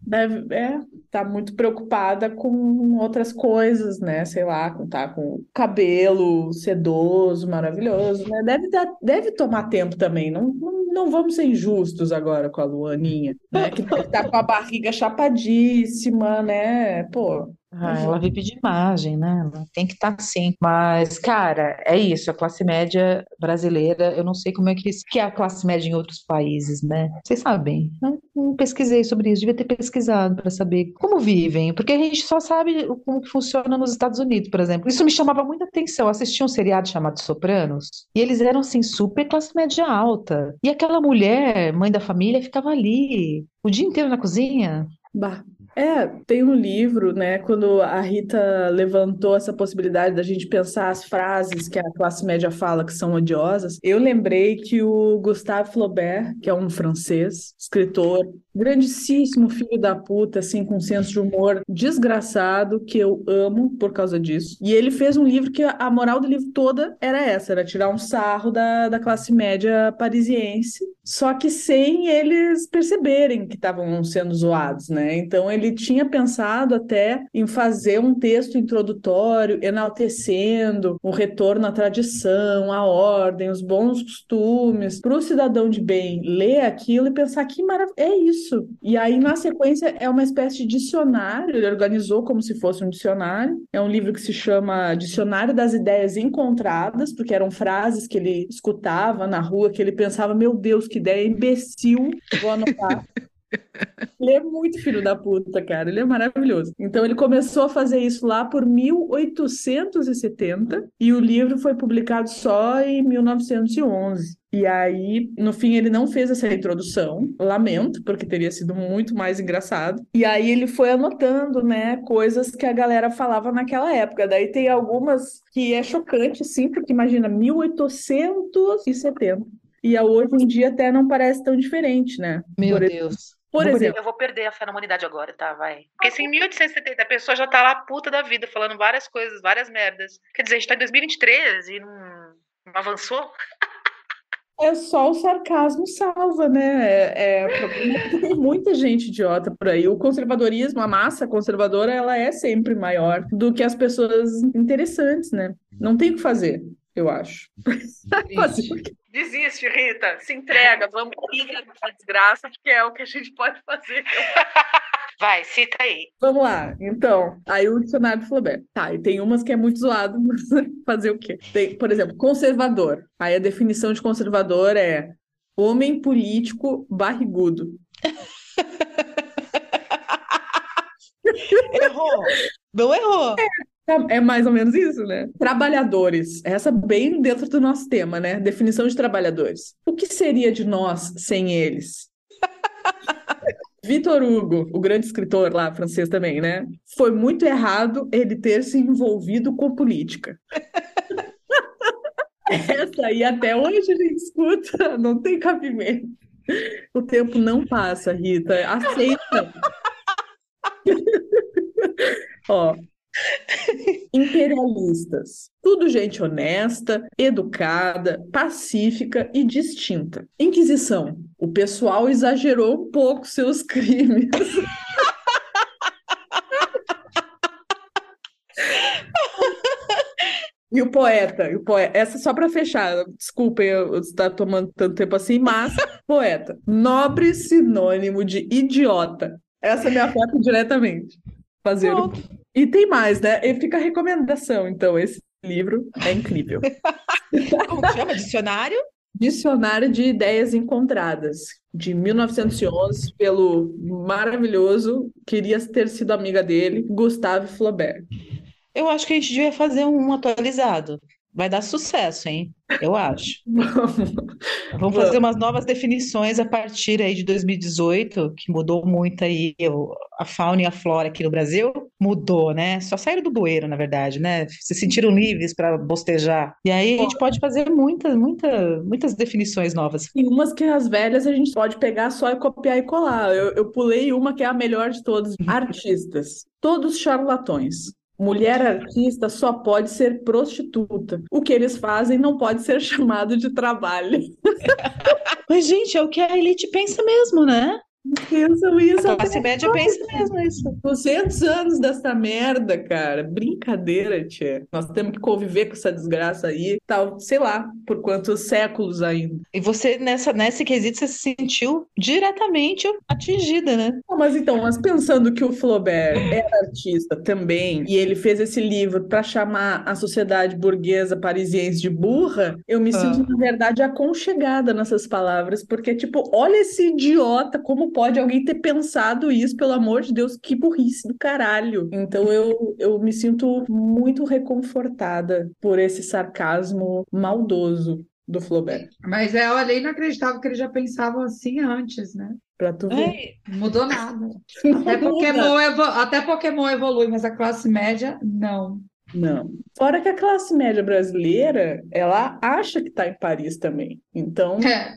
deve, é, tá muito preocupada com outras coisas, né? Sei lá, com tá com cabelo sedoso, maravilhoso, né? Deve dar, deve tomar tempo também. Não, não, não vamos ser injustos agora com a Luaninha, né? Que tá com a barriga chapadíssima, né? Pô, Ah, ela vive de imagem, né? Ela tem que estar assim. Mas, cara, é isso. A classe média brasileira, eu não sei como é que, que é a classe média em outros países, né? Vocês sabem? Não, não pesquisei sobre isso. Devia ter pesquisado para saber como vivem. Porque a gente só sabe como que funciona nos Estados Unidos, por exemplo. Isso me chamava muita atenção. Eu assisti um seriado chamado Sopranos e eles eram, assim, super classe média alta. E aquela mulher, mãe da família, ficava ali o dia inteiro na cozinha. Bah. É, tem um livro, né? Quando a Rita levantou essa possibilidade da gente pensar as frases que a classe média fala que são odiosas, eu lembrei que o Gustave Flaubert, que é um francês, escritor, grandíssimo filho da puta, assim, com senso de humor desgraçado, que eu amo por causa disso. E ele fez um livro que a moral do livro toda era essa, era tirar um sarro da, da classe média parisiense, só que sem eles perceberem que estavam sendo zoados, né? Então ele tinha pensado até em fazer um texto introdutório, enaltecendo o retorno à tradição, à ordem, os bons costumes, para o cidadão de bem ler aquilo e pensar que maravilha, é isso. E aí, na sequência, é uma espécie de dicionário, ele organizou como se fosse um dicionário. É um livro que se chama Dicionário das Ideias Encontradas, porque eram frases que ele escutava na rua, que ele pensava, meu Deus, que ideia imbecil, vou anotar. Ele é muito filho da puta, cara. Ele é maravilhoso. Então ele começou a fazer isso lá por 1870 e o livro foi publicado só em 1911. E aí, no fim, ele não fez essa introdução, lamento, porque teria sido muito mais engraçado. E aí ele foi anotando, né, coisas que a galera falava naquela época. Daí tem algumas que é chocante, sim, porque imagina, 1870. E hoje em dia até não parece tão diferente, né? Meu Por Deus. Por vou- exemplo, Eu vou perder a fé na humanidade agora, tá? Vai. Porque se em 1870 a pessoa já tá lá puta da vida, falando várias coisas, várias merdas. Quer dizer, a gente tá em 2023 e não, não avançou? É só o sarcasmo salva, né? É, é, é tem muita gente idiota por aí. O conservadorismo, a massa conservadora, ela é sempre maior do que as pessoas interessantes, né? Não tem o que fazer, eu acho. Desiste, Rita. Se entrega. Vamos rir da desgraça, porque é o que a gente pode fazer. Vai, cita aí. Vamos lá, então. Aí o dicionário do Flaubert. Tá, e tem umas que é muito zoado, mas fazer o quê? Tem, por exemplo, conservador. Aí a definição de conservador é homem político barrigudo. Errou. Não errou. É mais ou menos isso, né? Trabalhadores. Essa bem dentro do nosso tema, né? Definição de trabalhadores. O que seria de nós sem eles? Vitor Hugo, o grande escritor lá, francês também, né? Foi muito errado ele ter se envolvido com política. Essa aí até hoje a gente escuta, não tem cabimento. O tempo não passa, Rita. Aceita. Ó, imperialistas. Tudo gente honesta, educada, pacífica e distinta. Inquisição. O pessoal exagerou um pouco seus crimes. E o poeta, o poeta, essa só para fechar, desculpem eu estar tomando tanto tempo assim, mas poeta, nobre sinônimo de idiota. Essa é minha foto diretamente. Fazer. Pronto. E tem mais, né? E fica a recomendação, então, esse livro é incrível. Como chama? Dicionário? Dicionário de Ideias Encontradas, de 1911, pelo maravilhoso, queria ter sido amiga dele, Gustave Flaubert. Eu acho que a gente devia fazer um atualizado. Vai dar sucesso, hein? Eu acho. Vamos fazer umas novas definições a partir aí de 2018, que mudou muito aí a fauna e a flora aqui no Brasil. Mudou, né? Só saíram do bueiro, na verdade, né? Se sentiram livres para bostejar. E aí a gente pode fazer muitas, muitas, muitas definições novas. E umas que as velhas a gente pode pegar só e copiar e colar. Eu, eu pulei uma que é a melhor de todas. Artistas. Todos charlatões. Mulher artista só pode ser prostituta. O que eles fazem não pode ser chamado de trabalho. Mas, gente, é o que a elite pensa mesmo, né? Pensam isso A classe média pensa mesmo isso. 200 anos dessa merda, cara. Brincadeira, tia. Nós temos que conviver com essa desgraça aí, tal, sei lá, por quantos séculos ainda. E você, nessa, nesse quesito, você se sentiu diretamente atingida, né? Não, Mas então, mas pensando que o Flaubert era artista também, e ele fez esse livro para chamar a sociedade burguesa parisiense de burra, eu me Ah. sinto, na verdade, aconchegada nessas palavras, porque, tipo, olha esse idiota, como pode alguém ter pensado isso, pelo amor de Deus, que burrice do caralho. Então eu, eu me sinto muito reconfortada por esse sarcasmo maldoso do Flaubert. Mas é, olha, inacreditável que eles já pensavam assim antes, né? Pra tu ver. É, Não mudou nada. Até Pokémon, evo- até Pokémon evolui, mas a classe média, não. Não. Fora que a classe média brasileira, ela acha que tá em Paris também. Então, É.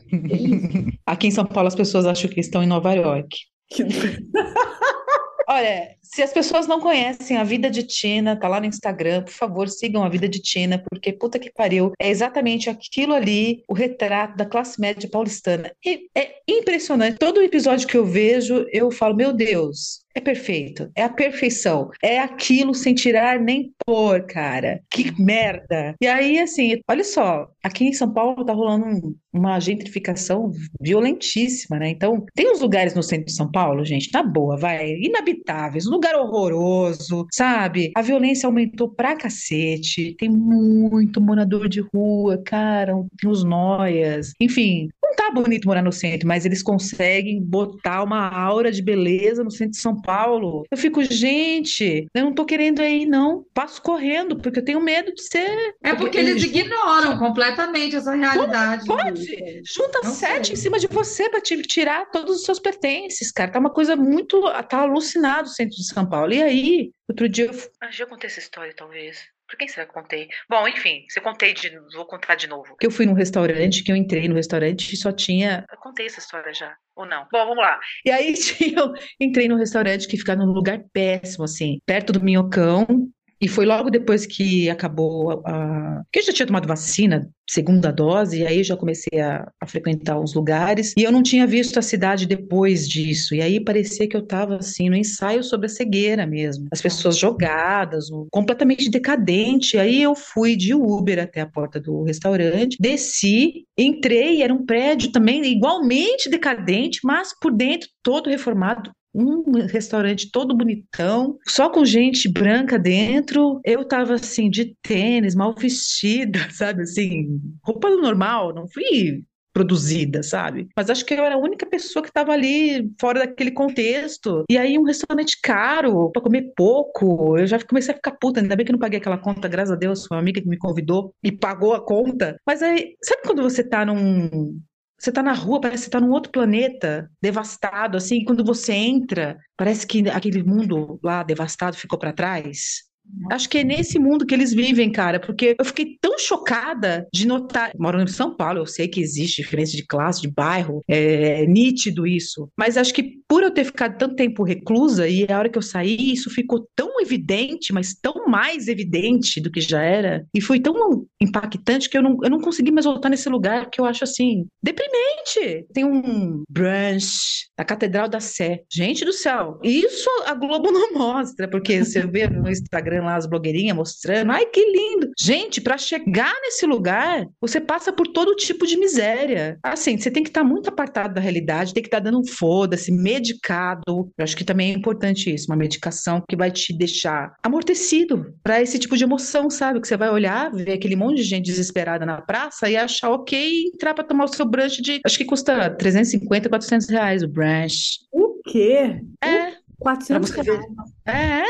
Aqui em São Paulo as pessoas acham que estão em Nova York. que- Olha, se as pessoas não conhecem a vida de Tina, tá lá no Instagram, por favor, sigam a vida de Tina, porque puta que pariu, é exatamente aquilo ali, o retrato da classe média paulistana. E é impressionante. Todo episódio que eu vejo, eu falo, meu Deus, é perfeito, é a perfeição, é aquilo sem tirar nem pôr, cara. Que merda. E aí, assim, olha só, aqui em São Paulo tá rolando um- uma gentrificação violentíssima, né? Então, tem uns lugares no centro de São Paulo, gente, na boa, vai, inabitáveis, um lugar horroroso, sabe? A violência aumentou pra cacete, tem muito morador de rua, cara, tem os noias, enfim, não tá bonito morar no centro, mas eles conseguem botar uma aura de beleza no centro de São Paulo. Eu fico, gente, eu não tô querendo aí, não. Passo correndo, porque eu tenho medo de ser. É porque eles ignoram completamente essa realidade. Pode! Junta Não sete sei. em cima de você pra te tirar todos os seus pertences, cara. Tá uma coisa muito. Tá alucinado o centro de São Paulo. E aí, outro dia eu. Ah, já contei essa história, talvez. Por quem será que eu contei? Bom, enfim, se eu contei de vou contar de novo. Que eu fui num restaurante, que eu entrei no restaurante e só tinha. Eu contei essa história já, ou não? Bom, vamos lá. E aí eu entrei num restaurante que fica num lugar péssimo, assim, perto do Minhocão. E foi logo depois que acabou a. que eu já tinha tomado vacina, segunda dose, e aí já comecei a, a frequentar uns lugares. E eu não tinha visto a cidade depois disso. E aí parecia que eu estava assim, no ensaio sobre a cegueira mesmo. As pessoas jogadas, completamente decadente. Aí eu fui de Uber até a porta do restaurante, desci, entrei, era um prédio também igualmente decadente, mas por dentro todo reformado um restaurante todo bonitão, só com gente branca dentro. Eu tava assim, de tênis, mal vestida, sabe? Assim, roupa normal, não fui produzida, sabe? Mas acho que eu era a única pessoa que estava ali fora daquele contexto. E aí, um restaurante caro, para comer pouco, eu já comecei a ficar puta. Ainda bem que não paguei aquela conta, graças a Deus, foi uma amiga que me convidou e pagou a conta. Mas aí, sabe quando você tá num Você tá na rua, parece que você tá num outro planeta, devastado, assim, quando você entra, parece que aquele mundo lá devastado ficou para trás. Acho que é nesse mundo que eles vivem, cara, porque eu fiquei tão chocada de notar. Moro em São Paulo, eu sei que existe diferença de classe, de bairro, é nítido isso. Mas acho que por eu ter ficado tanto tempo reclusa e a hora que eu saí, isso ficou tão evidente, mas tão mais evidente do que já era. E foi tão impactante que eu não, eu não consegui mais voltar nesse lugar que eu acho assim, deprimente. Tem um brunch da Catedral da Sé. Gente do céu, isso a Globo não mostra, porque você vê no Instagram lá as blogueirinhas mostrando, ai que lindo. Gente, para chegar nesse lugar, você passa por todo tipo de miséria. Assim, você tem que estar muito apartado da realidade, tem que estar dando um foda-se, medicado. Eu acho que também é importante isso, uma medicação que vai te deixar amortecido para esse tipo de emoção, sabe? Que você vai olhar, ver aquele monte de gente desesperada na praça e achar ok entrar para tomar o seu brunch de, acho que custa 350, 400 reais o brunch. O quê? É. 400 Pra você ver. reais. É,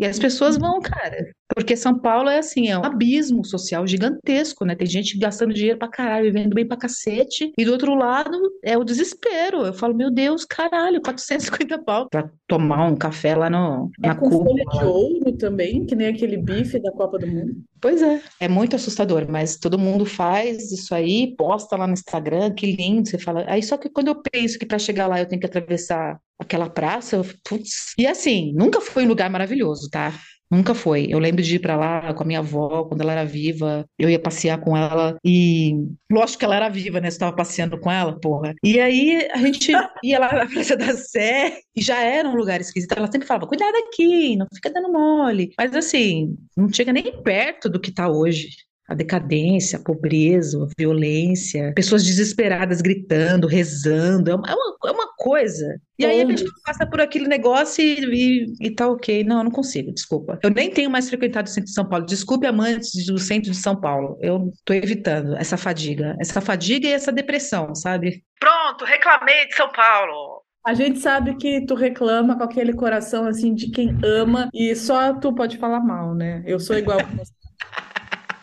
e as pessoas vão, cara. Porque São Paulo é assim, é um abismo social gigantesco, né? Tem gente gastando dinheiro pra caralho, vivendo bem pra cacete. E do outro lado é o desespero. Eu falo, meu Deus, caralho, 450 pau pra tomar um café lá no, É na com Cuba. folha de ouro também, que nem aquele bife da Copa do Mundo. Pois é, é muito assustador, mas todo mundo faz isso aí, posta lá no Instagram, que lindo, você fala. Aí só que quando eu penso que para chegar lá eu tenho que atravessar aquela praça, eu, putz. E assim, nunca foi um lugar maravilhoso, tá? Nunca foi. Eu lembro de ir pra lá com a minha avó, quando ela era viva, eu ia passear com ela e lógico que ela era viva, né? Você tava passeando com ela, porra. E aí a gente ia lá na Praça da Sé e já era um lugar esquisito. Ela sempre falava: "Cuidado aqui, não fica dando mole". Mas assim, não chega nem perto do que tá hoje. A decadência, a pobreza, a violência, pessoas desesperadas gritando, rezando, é uma, é uma, é uma coisa. E aí a gente passa por aquele negócio e, e, e tá ok. Não, eu não consigo, desculpa. Eu nem tenho mais frequentado o centro de São Paulo. Desculpe, amantes do centro de São Paulo. Eu tô evitando essa fadiga. Essa fadiga e essa depressão, sabe? Pronto, reclamei de São Paulo. A gente sabe que tu reclama com aquele coração assim de quem ama e só tu pode falar mal, né? Eu sou igual a você.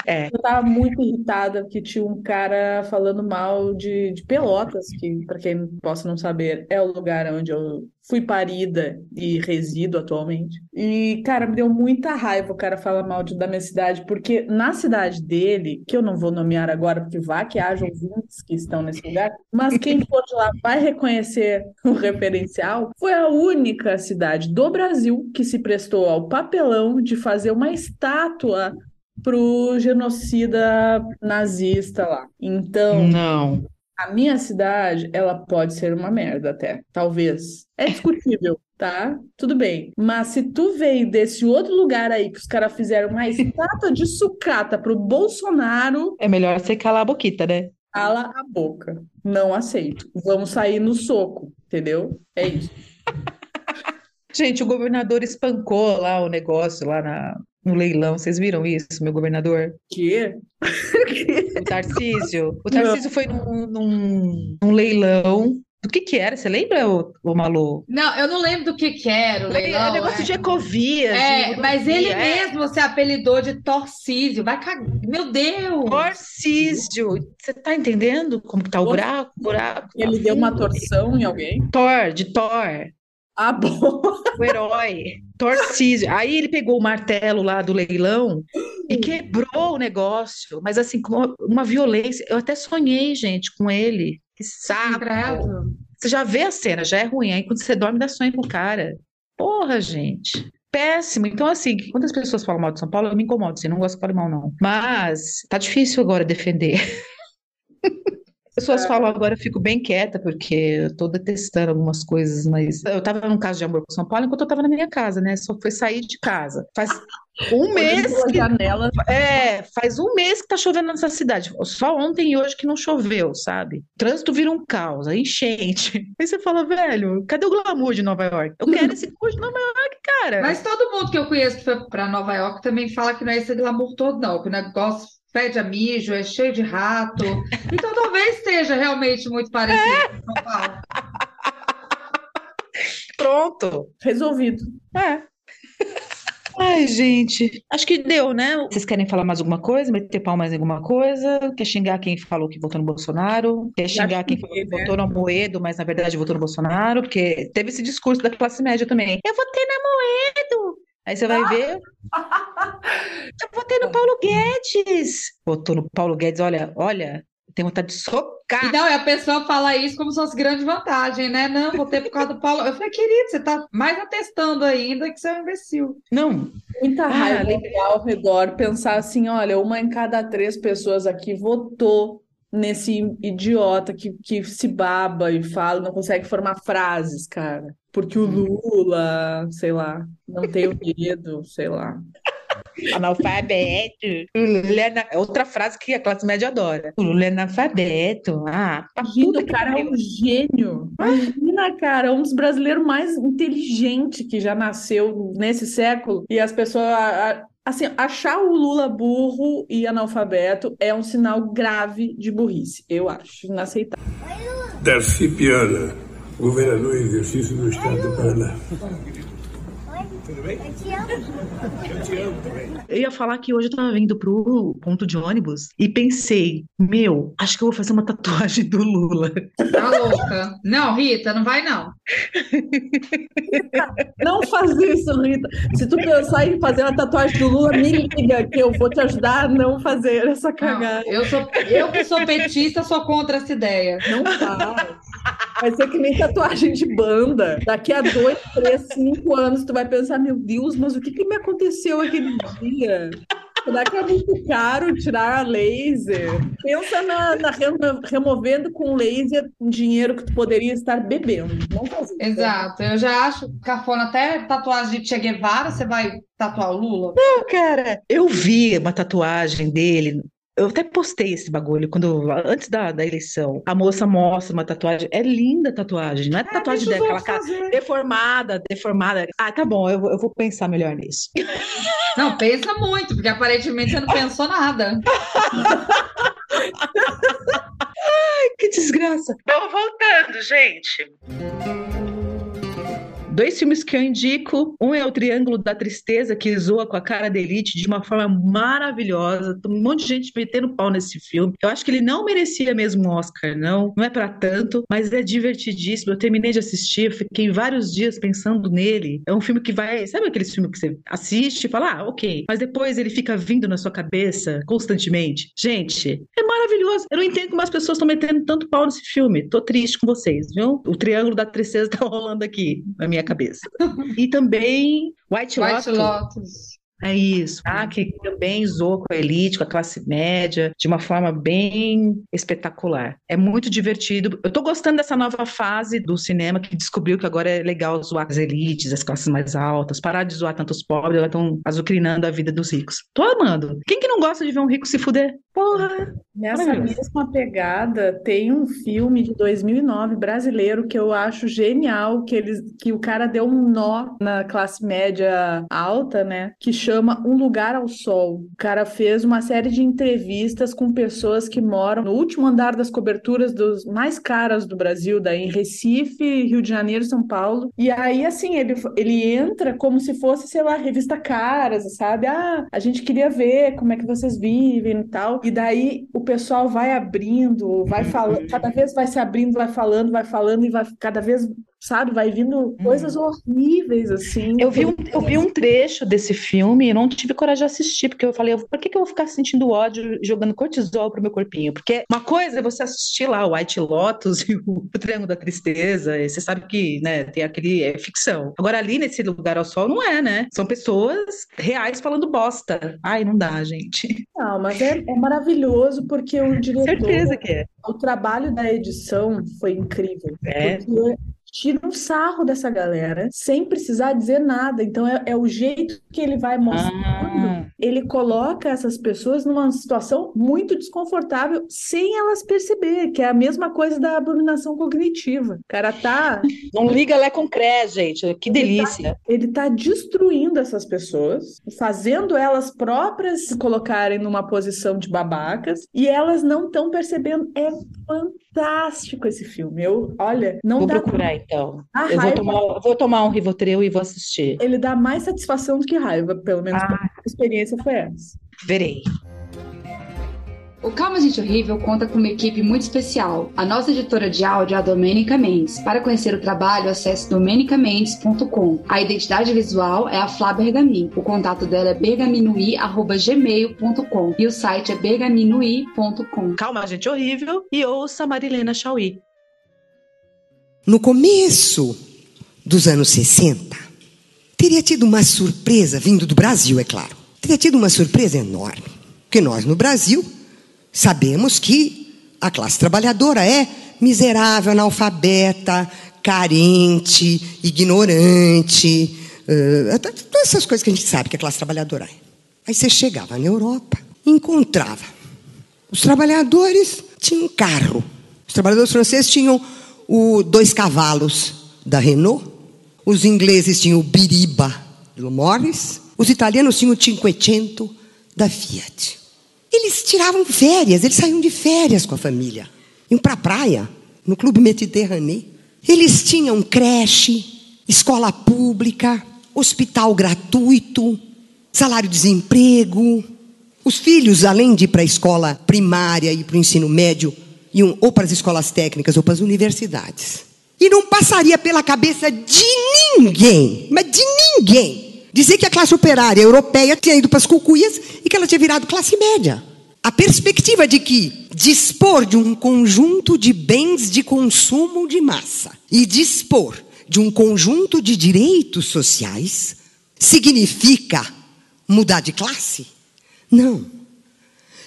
É. Eu tava muito irritada porque tinha um cara falando mal de, de Pelotas, que, para quem possa não saber, é o lugar onde eu fui parida e resido atualmente. E, cara, me deu muita raiva o cara falar mal de- da minha cidade, porque na cidade dele, que eu não vou nomear agora, porque vá que haja ouvintes que estão nesse lugar, mas quem for de lá vai reconhecer o referencial, foi a única cidade do Brasil que se prestou ao papelão de fazer uma estátua pro genocida nazista lá. Então, Não. a minha cidade, ela pode ser uma merda até, talvez. É discutível, tá? Tudo bem. Mas se tu veio desse outro lugar aí que os caras fizeram uma estátua de sucata pro Bolsonaro, É melhor você calar a boquita, né? cala a boca. Não aceito. Vamos sair no soco, entendeu? É isso. Gente, o governador espancou lá o negócio lá na, no leilão. Vocês viram isso, meu governador? Que? O Tarcísio. O Tarcísio foi num, num, num leilão. Do que que era? Você lembra, ô, ô Malu? Não, eu não lembro do que que era o É leilão. negócio é. de ecovia, de É, mas ele é. mesmo se apelidou de Torcísio. Vai cagar. Meu Deus! Tarcísio. Você tá entendendo como que tá o buraco? O buraco tá Ele deu uma torção em alguém? Thor, de Thor. Ah, bom. O herói. Tarcísio. Aí ele pegou o martelo lá do leilão e quebrou o negócio. Mas assim, com uma, violência. Eu até sonhei, gente, com ele. Que saco. Você já vê a cena, já é ruim. Aí quando você dorme, dá sonho com o cara. Porra, gente. Péssimo. Então, assim, quando as pessoas falam mal de São Paulo, eu me incomodo, assim, não gosto que falem mal, não. Mas tá difícil agora defender. As pessoas falam agora, eu fico bem quieta, porque eu tô detestando algumas coisas, mas eu tava num caso de amor com São Paulo enquanto eu tava na minha casa, né? Só foi sair de casa. Faz um mês que janela. é, faz um mês que tá chovendo nessa cidade. Só ontem e hoje que não choveu, sabe? Trânsito vira um caos, enchente. Aí você fala, velho, cadê o glamour de Nova York? Eu quero esse glamour de Nova York, cara. Mas todo mundo que eu conheço que foi para Nova York também fala que não é esse glamour todo, não. Que o negócio fede a mijo, é cheio de rato. Então talvez seja realmente muito parecido com São Paulo. Pronto. Resolvido. É. Ai, gente, acho que deu, né? Vocês querem falar mais alguma coisa? Meter pau mais em alguma coisa? Quer xingar quem falou que votou no Bolsonaro? Quer xingar quem falou que né? votou no Moedo, mas na verdade votou no Bolsonaro? Porque teve esse discurso da classe média também. Eu votei na Moedo! Aí você vai ver. Eu votei no Paulo Guedes! Votou no Paulo Guedes, olha, olha, tem vontade de socar. E não, e a pessoa fala isso como se fosse grande vantagem, né? Não, votei por causa do Paulo. Eu falei, querido, você tá mais atestando ainda que você é um imbecil. Não, Muita Ah, raiva lembra- ao redor, pensar assim, olha, uma em cada três pessoas aqui votou nesse idiota que, que se baba e fala, não consegue formar frases, cara. Porque o Lula, sei lá, não tem o dedo, sei lá. Analfabeto. O Lula é ana- é outra frase que a classe média adora. O Lula é analfabeto. Ah, pra cara é um gênio. Imagina, cara, um dos brasileiros mais inteligentes que já nasceu nesse século. E as pessoas. Assim, achar o Lula burro e analfabeto é um sinal grave de burrice, eu acho, inaceitável. Darcy Piana, governador em exercício do estado do Paraná. Eu ia falar que hoje eu tava vindo pro ponto de ônibus e pensei, meu, acho que eu vou fazer uma tatuagem do Lula. Tá louca. Não, Rita, não vai não. Não fazer isso, Rita. Se tu pensar em fazer uma tatuagem do Lula, me liga que eu vou te ajudar a não fazer essa Não, cagada. eu sou, eu que sou petista, sou contra essa ideia. Não faz. Vai ser que nem tatuagem de banda. Daqui a dois, três, cinco anos, tu vai pensar, meu Deus, mas o que que me aconteceu aquele dia? Será que é muito caro tirar a laser? Pensa na, na remo- removendo com laser um dinheiro que tu poderia estar bebendo. Não faz isso. Exato. Eu já acho cafona até tatuagem de Che Guevara, você vai tatuar o Lula? Não, cara, eu vi uma tatuagem dele. Eu até postei esse bagulho quando antes da, da eleição. A moça mostra uma tatuagem. É linda a tatuagem, não é tatuagem deixa os daquela cara deformada, deformada. Ah, tá bom, eu, vou- eu vou pensar melhor nisso. Não, pensa muito, porque aparentemente você não pensou nada. Que desgraça. Bom, voltando, gente. Dois filmes que eu indico. Um é o Triângulo da Tristeza, que zoa com a cara da Elite de uma forma maravilhosa. Um monte de gente metendo pau nesse filme. Eu acho que ele não merecia mesmo um Oscar, não. Não é pra tanto, mas é divertidíssimo. Eu terminei de assistir, fiquei vários dias pensando nele. É um filme que vai. Sabe aquele filme que você assiste e fala, ah, ok. Mas depois ele fica vindo na sua cabeça constantemente. Gente, é maravilhoso. Eu não entendo como as pessoas estão metendo tanto pau nesse filme. Tô triste com vocês, viu? O Triângulo da Tristeza tá rolando aqui na minha cabeça. E também White, White Lotus. Lotus. É isso. Ah, que também zoa com a elite, com a classe média, de uma forma bem espetacular. É muito divertido. Eu tô gostando dessa nova fase do cinema que descobriu que agora é legal zoar as elites, as classes mais altas, parar de zoar tantos pobres, elas estão azucrinando a vida dos ricos. Tô amando. Quem que não gosta de ver um rico se fuder? Porra! Nessa mesma pegada, tem um filme de 2009 brasileiro que eu acho genial, que eles, que o cara deu um nó na classe média alta, né? Que chama Um Lugar ao Sol. O cara fez uma série de entrevistas com pessoas que moram no último andar das coberturas dos mais caras do Brasil, daí em Recife, Rio de Janeiro, São Paulo. E aí, assim, ele, ele entra como se fosse, sei lá, revista Caras, sabe? Ah, a gente queria ver como é que vocês vivem e tal. E daí o pessoal vai abrindo, vai falando, cada vez vai se abrindo, vai falando, vai falando e vai cada vez, sabe, vai vindo coisas horríveis assim. Eu vi, um, eu vi um trecho desse filme e não tive coragem de assistir, porque eu falei, por que, que eu vou ficar sentindo ódio jogando cortisol pro meu corpinho? Porque uma coisa é você assistir lá o White Lotus e o Triângulo da Tristeza, e você sabe que, né, tem aquele, é ficção. Agora ali nesse lugar ao sol não é, né? São pessoas reais falando bosta. Ai, não dá, gente. Não, mas é, é maravilhoso porque o diretor, Certeza que é. o trabalho da edição foi incrível. É. Porque tira um sarro dessa galera sem precisar dizer nada. Então é, é o jeito que ele vai mostrando. Ah, Ele coloca essas pessoas numa situação muito desconfortável sem elas perceber, que é a mesma coisa da abominação cognitiva. O cara tá não liga Lé com Cré, gente. Que delícia. ele tá destruindo essas pessoas, fazendo elas próprias se colocarem numa posição de babacas, e elas não estão percebendo. É fantástico esse filme. Eu, olha, não Vou dá procurar então. A Eu vou tomar, vou tomar um Rivotril e vou assistir. Ele dá mais satisfação do que raiva, pelo menos Ah. a experiência foi essa. Verei. O Calma Gente Horrível conta com uma equipe muito especial. A nossa editora de áudio é a Domênica Mendes. Para conhecer o trabalho, acesse domenicamendes.com. A identidade visual é a Flá Bergamin. O contato dela é bergaminui.gmail.com e o site é bergaminui.com. Calma, gente horrível. E ouça Marilena Chauí. No começo dos anos 60, teria tido uma surpresa, vindo do Brasil, é claro. Teria tido uma surpresa enorme. Porque nós, no Brasil, sabemos que a classe trabalhadora é miserável, analfabeta, carente, ignorante, eh, todas essas coisas que a gente sabe que a classe trabalhadora é. Aí você chegava na Europa, encontrava os trabalhadores tinham um carro. Os trabalhadores franceses tinham o dois cavalos da Renault. Os ingleses tinham o Biriba do Morris. Os italianos tinham o Cinquecento da Fiat. Eles tiravam férias, eles saíam de férias com a família. Iam para a praia, no Clube Mediterrâneo. Eles tinham creche, escola pública, hospital gratuito, salário-desemprego. Os filhos, além de ir para a escola primária e para o ensino médio, iam ou para as escolas técnicas ou para as universidades. E não passaria pela cabeça de ninguém, mas de ninguém, dizer que a classe operária europeia tinha ido para as cucuias e que ela tinha virado classe média. A perspectiva de que dispor de um conjunto de bens de consumo de massa e dispor de um conjunto de direitos sociais significa mudar de classe? Não.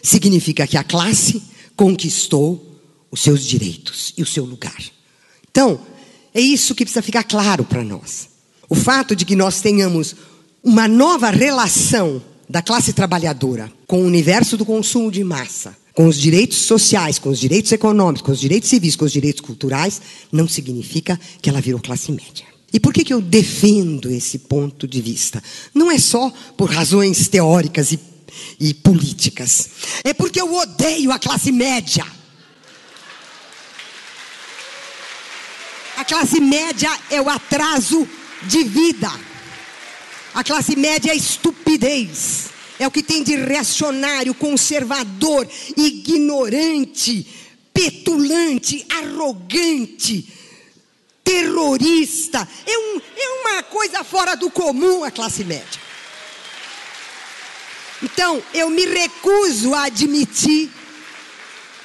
Significa que a classe conquistou os seus direitos e o seu lugar. Então, é isso que precisa ficar claro para nós. O fato de que nós tenhamos uma nova relação da classe trabalhadora com o universo do consumo de massa, com os direitos sociais, com os direitos econômicos, com os direitos civis, com os direitos culturais, não significa que ela virou classe média. E por que, que eu defendo esse ponto de vista? Não é só por razões teóricas e, e políticas. É porque eu odeio a classe média. A classe média é o atraso de vida. A classe média é estupidez. É o que tem de reacionário, conservador, ignorante, petulante, arrogante, terrorista. É, um, é uma coisa fora do comum a classe média. Então, eu me recuso a admitir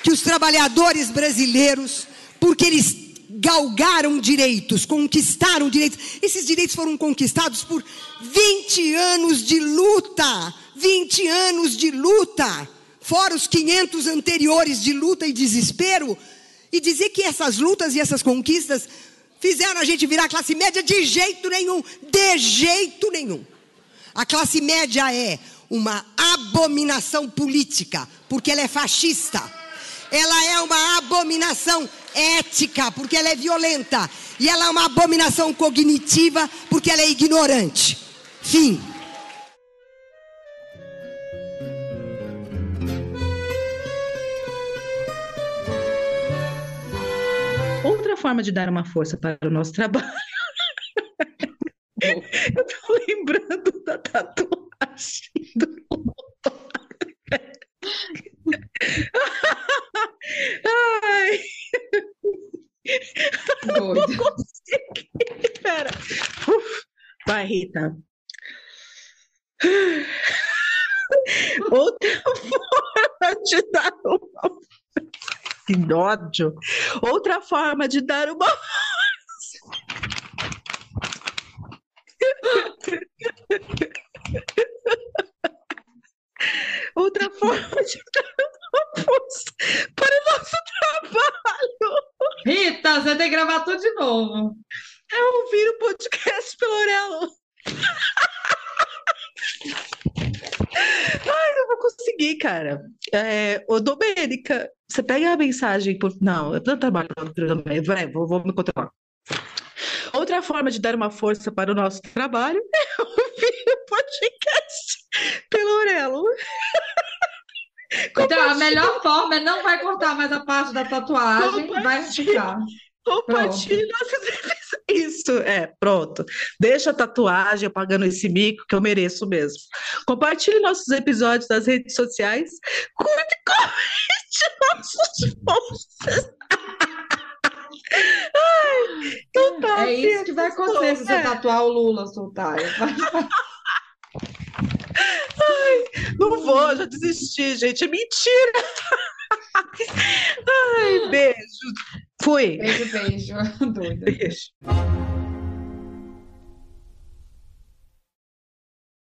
que os trabalhadores brasileiros, porque eles galgaram direitos, conquistaram direitos. Esses direitos foram conquistados por 20 anos de luta. 20 anos de luta. Fora os 500 anteriores de luta e desespero. E dizer que essas lutas e essas conquistas fizeram a gente virar classe média de jeito nenhum. De jeito nenhum. A classe média é uma abominação política, porque ela é fascista. Ela é uma abominação ética, porque ela é violenta. E ela é uma abominação cognitiva, porque ela é ignorante. Fim. Outra forma de dar uma força para o nosso trabalho. Eu tô lembrando da tatuagem do Ai, Doido. consegui. Pera. Uf. Vai, Rita. Outra forma de dar uma. Que ódio. Outra forma de dar uma. Outra forma de dar uma força para o nosso trabalho Que gravar tudo de novo. é ouvir o podcast pelo Orelo. Ai, não vou conseguir, cara. É, ô, Domênica, você pega a mensagem por. Não, eu não trabalho também. Vai, vou, vou me controlar. Outra forma de dar uma força para o nosso trabalho é ouvir o podcast pelo Orelo. Então, a melhor forma é não vai cortar mais a parte da tatuagem, vai ficar. Compartilhe nossos episódios. Isso, é, pronto. Deixa a tatuagem pagando esse mico que eu mereço mesmo. Compartilhe nossos episódios nas redes sociais. Curte e comente nossos posts. Ai, então tá, É isso que vai acontecer se você É. tatuar o Lula, Sultaia. Vai- vai- Não vou, já desisti, gente. É mentira. Ai, beijo. Fui. Beijo, beijo. Beijo.